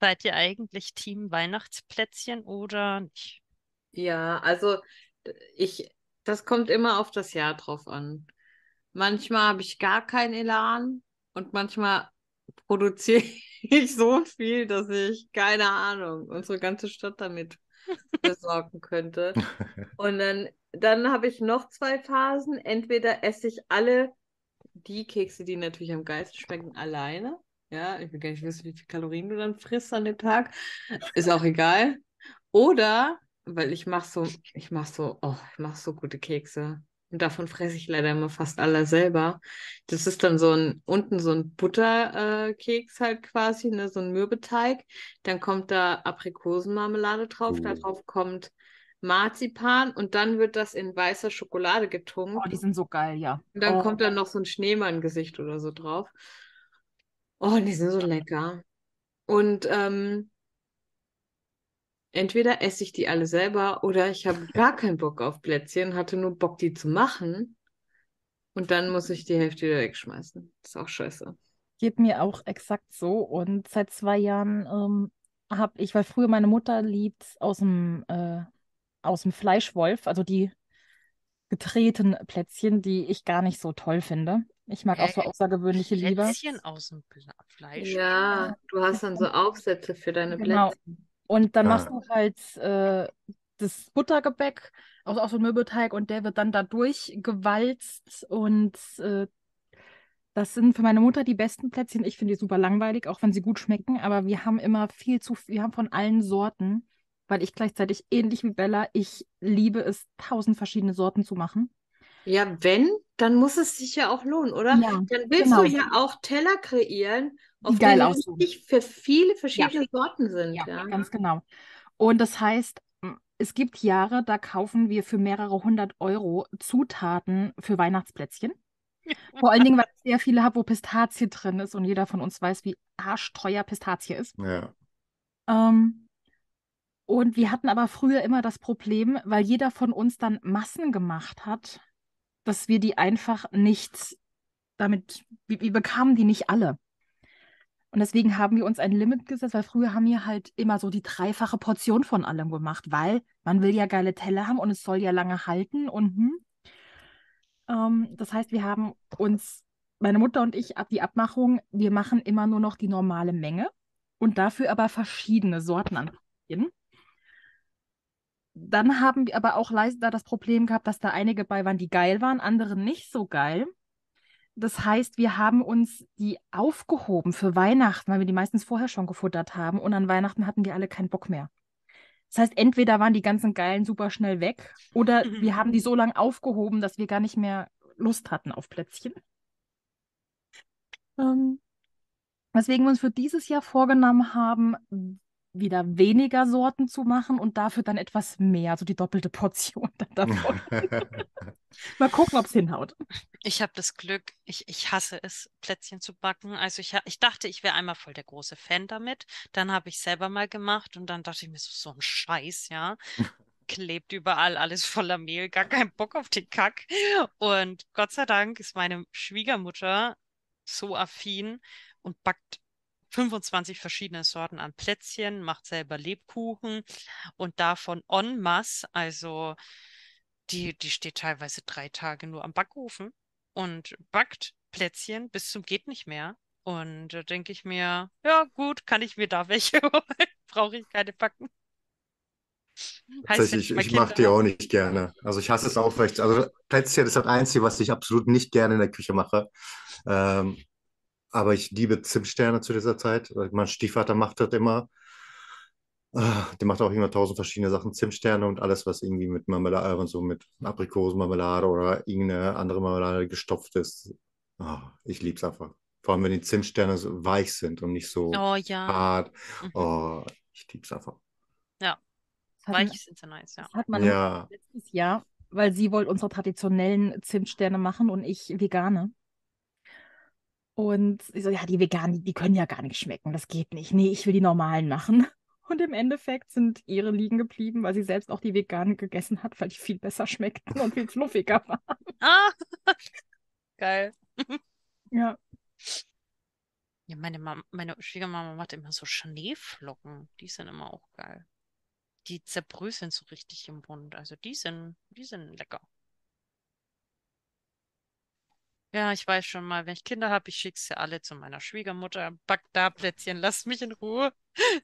Seid ihr eigentlich Team Weihnachtsplätzchen oder nicht? Ja, also ich, das kommt immer auf das Jahr drauf an. Manchmal habe ich gar keinen Elan und manchmal produziere *laughs* ich so viel, dass ich, keine Ahnung, unsere ganze Stadt damit *laughs* versorgen könnte. Und dann, dann habe ich noch zwei Phasen. Entweder esse ich alle die Kekse, die natürlich am geilsten schmecken, alleine. Ja, ich will gar nicht wissen, wie viele Kalorien du dann frisst an dem Tag. Ist auch egal. Oder, weil ich mache so, ich mache so, oh, ich mache so gute Kekse. Und davon fresse ich leider immer fast alle selber. Das ist dann so ein, unten so ein Butterkeks äh, halt quasi, ne, so ein Mürbeteig. Dann kommt da Aprikosenmarmelade drauf, da Uh. drauf kommt Marzipan und dann wird das in weißer Schokolade getunkt. Oh, die sind so geil, ja. Und dann oh. kommt dann noch so ein Schneemann-Gesicht oder so drauf. Oh, die sind so lecker. Und ähm, entweder esse ich die alle selber oder ich habe *laughs* gar keinen Bock auf Plätzchen, hatte nur Bock, die zu machen. Und dann muss ich die Hälfte wieder wegschmeißen. Das ist auch scheiße. Geht mir auch exakt so. Und seit zwei Jahren ähm, habe ich, weil früher meine Mutter liebt aus dem, äh, aus dem Fleischwolf, also die getretenen Plätzchen, die ich gar nicht so toll finde. Ich mag auch so Hä? außergewöhnliche lieber. Plätzchen aus dem Fleisch? Ja, du hast dann so Aufsätze für deine Genau. Plätzchen. Und dann Ah. machst du halt äh, das Buttergebäck aus, aus dem Mürbeteig und der wird dann da durchgewalzt und äh, das sind für meine Mutter die besten Plätzchen. Ich finde die super langweilig, auch wenn sie gut schmecken, aber wir haben immer viel zu, wir haben von allen Sorten, weil ich gleichzeitig ähnlich wie Bella, ich liebe es, tausend verschiedene Sorten zu machen. Ja, wenn, dann muss es sich ja auch lohnen, oder? Ja, Dann willst genau. du ja auch Teller kreieren, Die auf geil denen richtig für viele verschiedene Sorten sind, Ja, ja. ganz genau. Und das heißt, es gibt Jahre, da kaufen wir für mehrere hundert Euro Zutaten für Weihnachtsplätzchen. *laughs* Vor allen Dingen, weil ich sehr viele habe, wo Pistazie drin ist und jeder von uns weiß, wie arschteuer Pistazie ist. Ja. Ähm, und wir hatten aber früher immer das Problem, weil jeder von uns dann Massen gemacht hat, dass wir die einfach nicht damit, wir, wir bekamen die nicht alle. Und deswegen haben wir uns ein Limit gesetzt, weil früher haben wir halt immer so die dreifache Portion von allem gemacht, weil man will ja geile Teller haben und es soll ja lange halten und hm. Ähm, das heißt, wir haben uns, meine Mutter und ich, ab die Abmachung, wir machen immer nur noch die normale Menge und dafür aber verschiedene Sorten an Plätzchen. Dann haben wir aber auch leider das Problem gehabt, dass da einige bei waren, die geil waren, andere nicht so geil. Das heißt, wir haben uns die aufgehoben für Weihnachten, weil wir die meistens vorher schon gefuttert haben und an Weihnachten hatten wir alle keinen Bock mehr. Das heißt, entweder waren die ganzen geilen super schnell weg oder Mhm. wir haben die so lange aufgehoben, dass wir gar nicht mehr Lust hatten auf Plätzchen. Ähm, weswegen wir uns für dieses Jahr vorgenommen haben, wieder weniger Sorten zu machen und dafür dann etwas mehr, also die doppelte Portion dann *laughs* davon. Mal gucken, ob es hinhaut. Ich habe das Glück, ich, ich hasse es, Plätzchen zu backen. Also ich, ich dachte, ich wäre einmal voll der große Fan damit. Dann habe ich selber mal gemacht und dann dachte ich mir so, so ein Scheiß, ja. Klebt überall alles voller Mehl, gar keinen Bock auf den Kack. Und Gott sei Dank ist meine Schwiegermutter so affin und backt 25 verschiedene Sorten an Plätzchen, macht selber Lebkuchen und davon en masse, also die, die steht teilweise drei Tage nur am Backofen und backt Plätzchen bis zum geht nicht mehr. Und da denke ich mir, ja gut, kann ich mir da welche *laughs* holen? Brauche ich keine backen. Tatsächlich, ich ich mache die auch nicht gerne. Also ich hasse es auch recht. Also Plätzchen ist das Einzige, was ich absolut nicht gerne in der Küche mache. Ähm, aber ich liebe Zimtsterne zu dieser Zeit. Mein Stiefvater macht das immer. Ah, Der macht auch immer tausend verschiedene Sachen, Zimtsterne und alles, was irgendwie mit Marmelade, äh, so mit Aprikosenmarmelade oder irgendeine andere Marmelade gestopft ist. Ah, ich liebe es einfach. Vor allem, wenn die Zimtsterne so weich sind und nicht so Oh ja. hart. Mhm. Oh, ich liebe es einfach. Hat, Weich sind sie nice, ja. das hat Mutter Ja, letztes Jahr, weil sie wollte unsere traditionellen Zimtsterne machen und ich vegane. Und ich so, ja, die veganen, die können ja gar nicht schmecken, das geht nicht. Nee, ich will die normalen machen. *laughs* Und im Endeffekt sind ihre liegen geblieben, weil sie selbst auch die veganen gegessen hat, weil die viel besser schmeckten und viel fluffiger *laughs* waren. Ah, *laughs* geil. Ja. Ja, meine Mama, meine Schwiegermama macht immer so Schneeflocken. Die sind immer auch geil. Die zerbröseln so richtig im Mund. Also die sind, die sind lecker. Ja, ich weiß schon mal, wenn ich Kinder habe, ich schicke sie alle zu meiner Schwiegermutter. Back da Plätzchen, lass mich in Ruhe.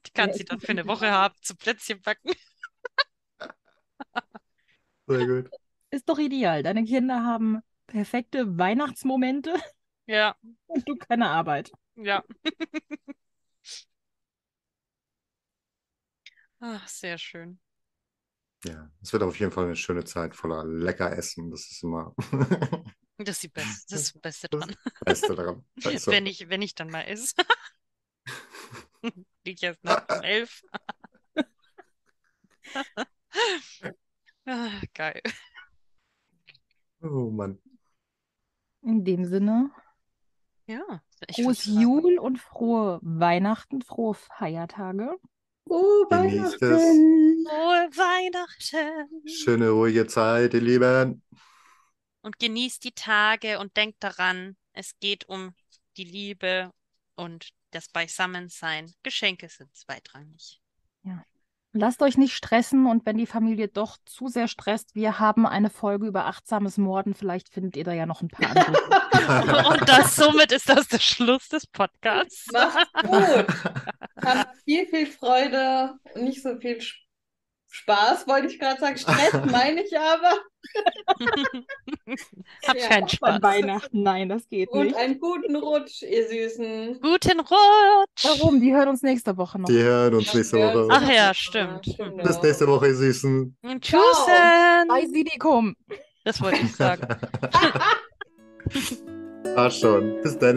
Die kann Ja, sie dann für eine Woche haben zu Plätzchen backen. Sehr gut. Ist doch ideal. Deine Kinder haben perfekte Weihnachtsmomente Ja, und du keine Arbeit. ja. Ach, sehr schön. Ja, es wird auf jeden Fall eine schöne Zeit voller lecker Essen. Das ist immer Das ist die Beste, *laughs* das ist das Beste das dran. Beste daran. *laughs* Also, Wenn ich, wenn ich dann mal esse. *laughs* Liegt erst nach um elf. Ah, geil. oh Mann. In dem Sinne, Ja, frohes Jul und frohe Weihnachten, frohe Feiertage. Oh. Weihnachten. frohe Weihnachten. Schöne, ruhige Zeit, ihr Lieben. Und genießt die Tage und denkt daran, es geht um die Liebe und das Beisammensein. Geschenke sind zweitrangig. Lasst euch nicht stressen und wenn die Familie doch zu sehr stresst, wir haben eine Folge über achtsames Morden. Vielleicht findet ihr da ja noch ein paar andere. *laughs* Und das, somit ist das der Schluss des Podcasts. Macht's gut. Habt viel, viel Freude und nicht so viel Sp- Spaß, wollte ich gerade sagen. Stress *laughs* meine ich aber. *laughs* Habt Ja. keinen An Spaß. Weihnachten, nein, das geht Und nicht. einen guten Rutsch, ihr Süßen. Guten Rutsch. Warum? Die hören uns nächste Woche noch. Die hören uns nächste Ja, Woche. Ach ja, Ja, stimmt. stimmt. Bis nächste Woche, ihr Süßen. Und Tschüssen. Bei Sidikum. Das wollte ich sagen. *laughs* War schon. Bis dann.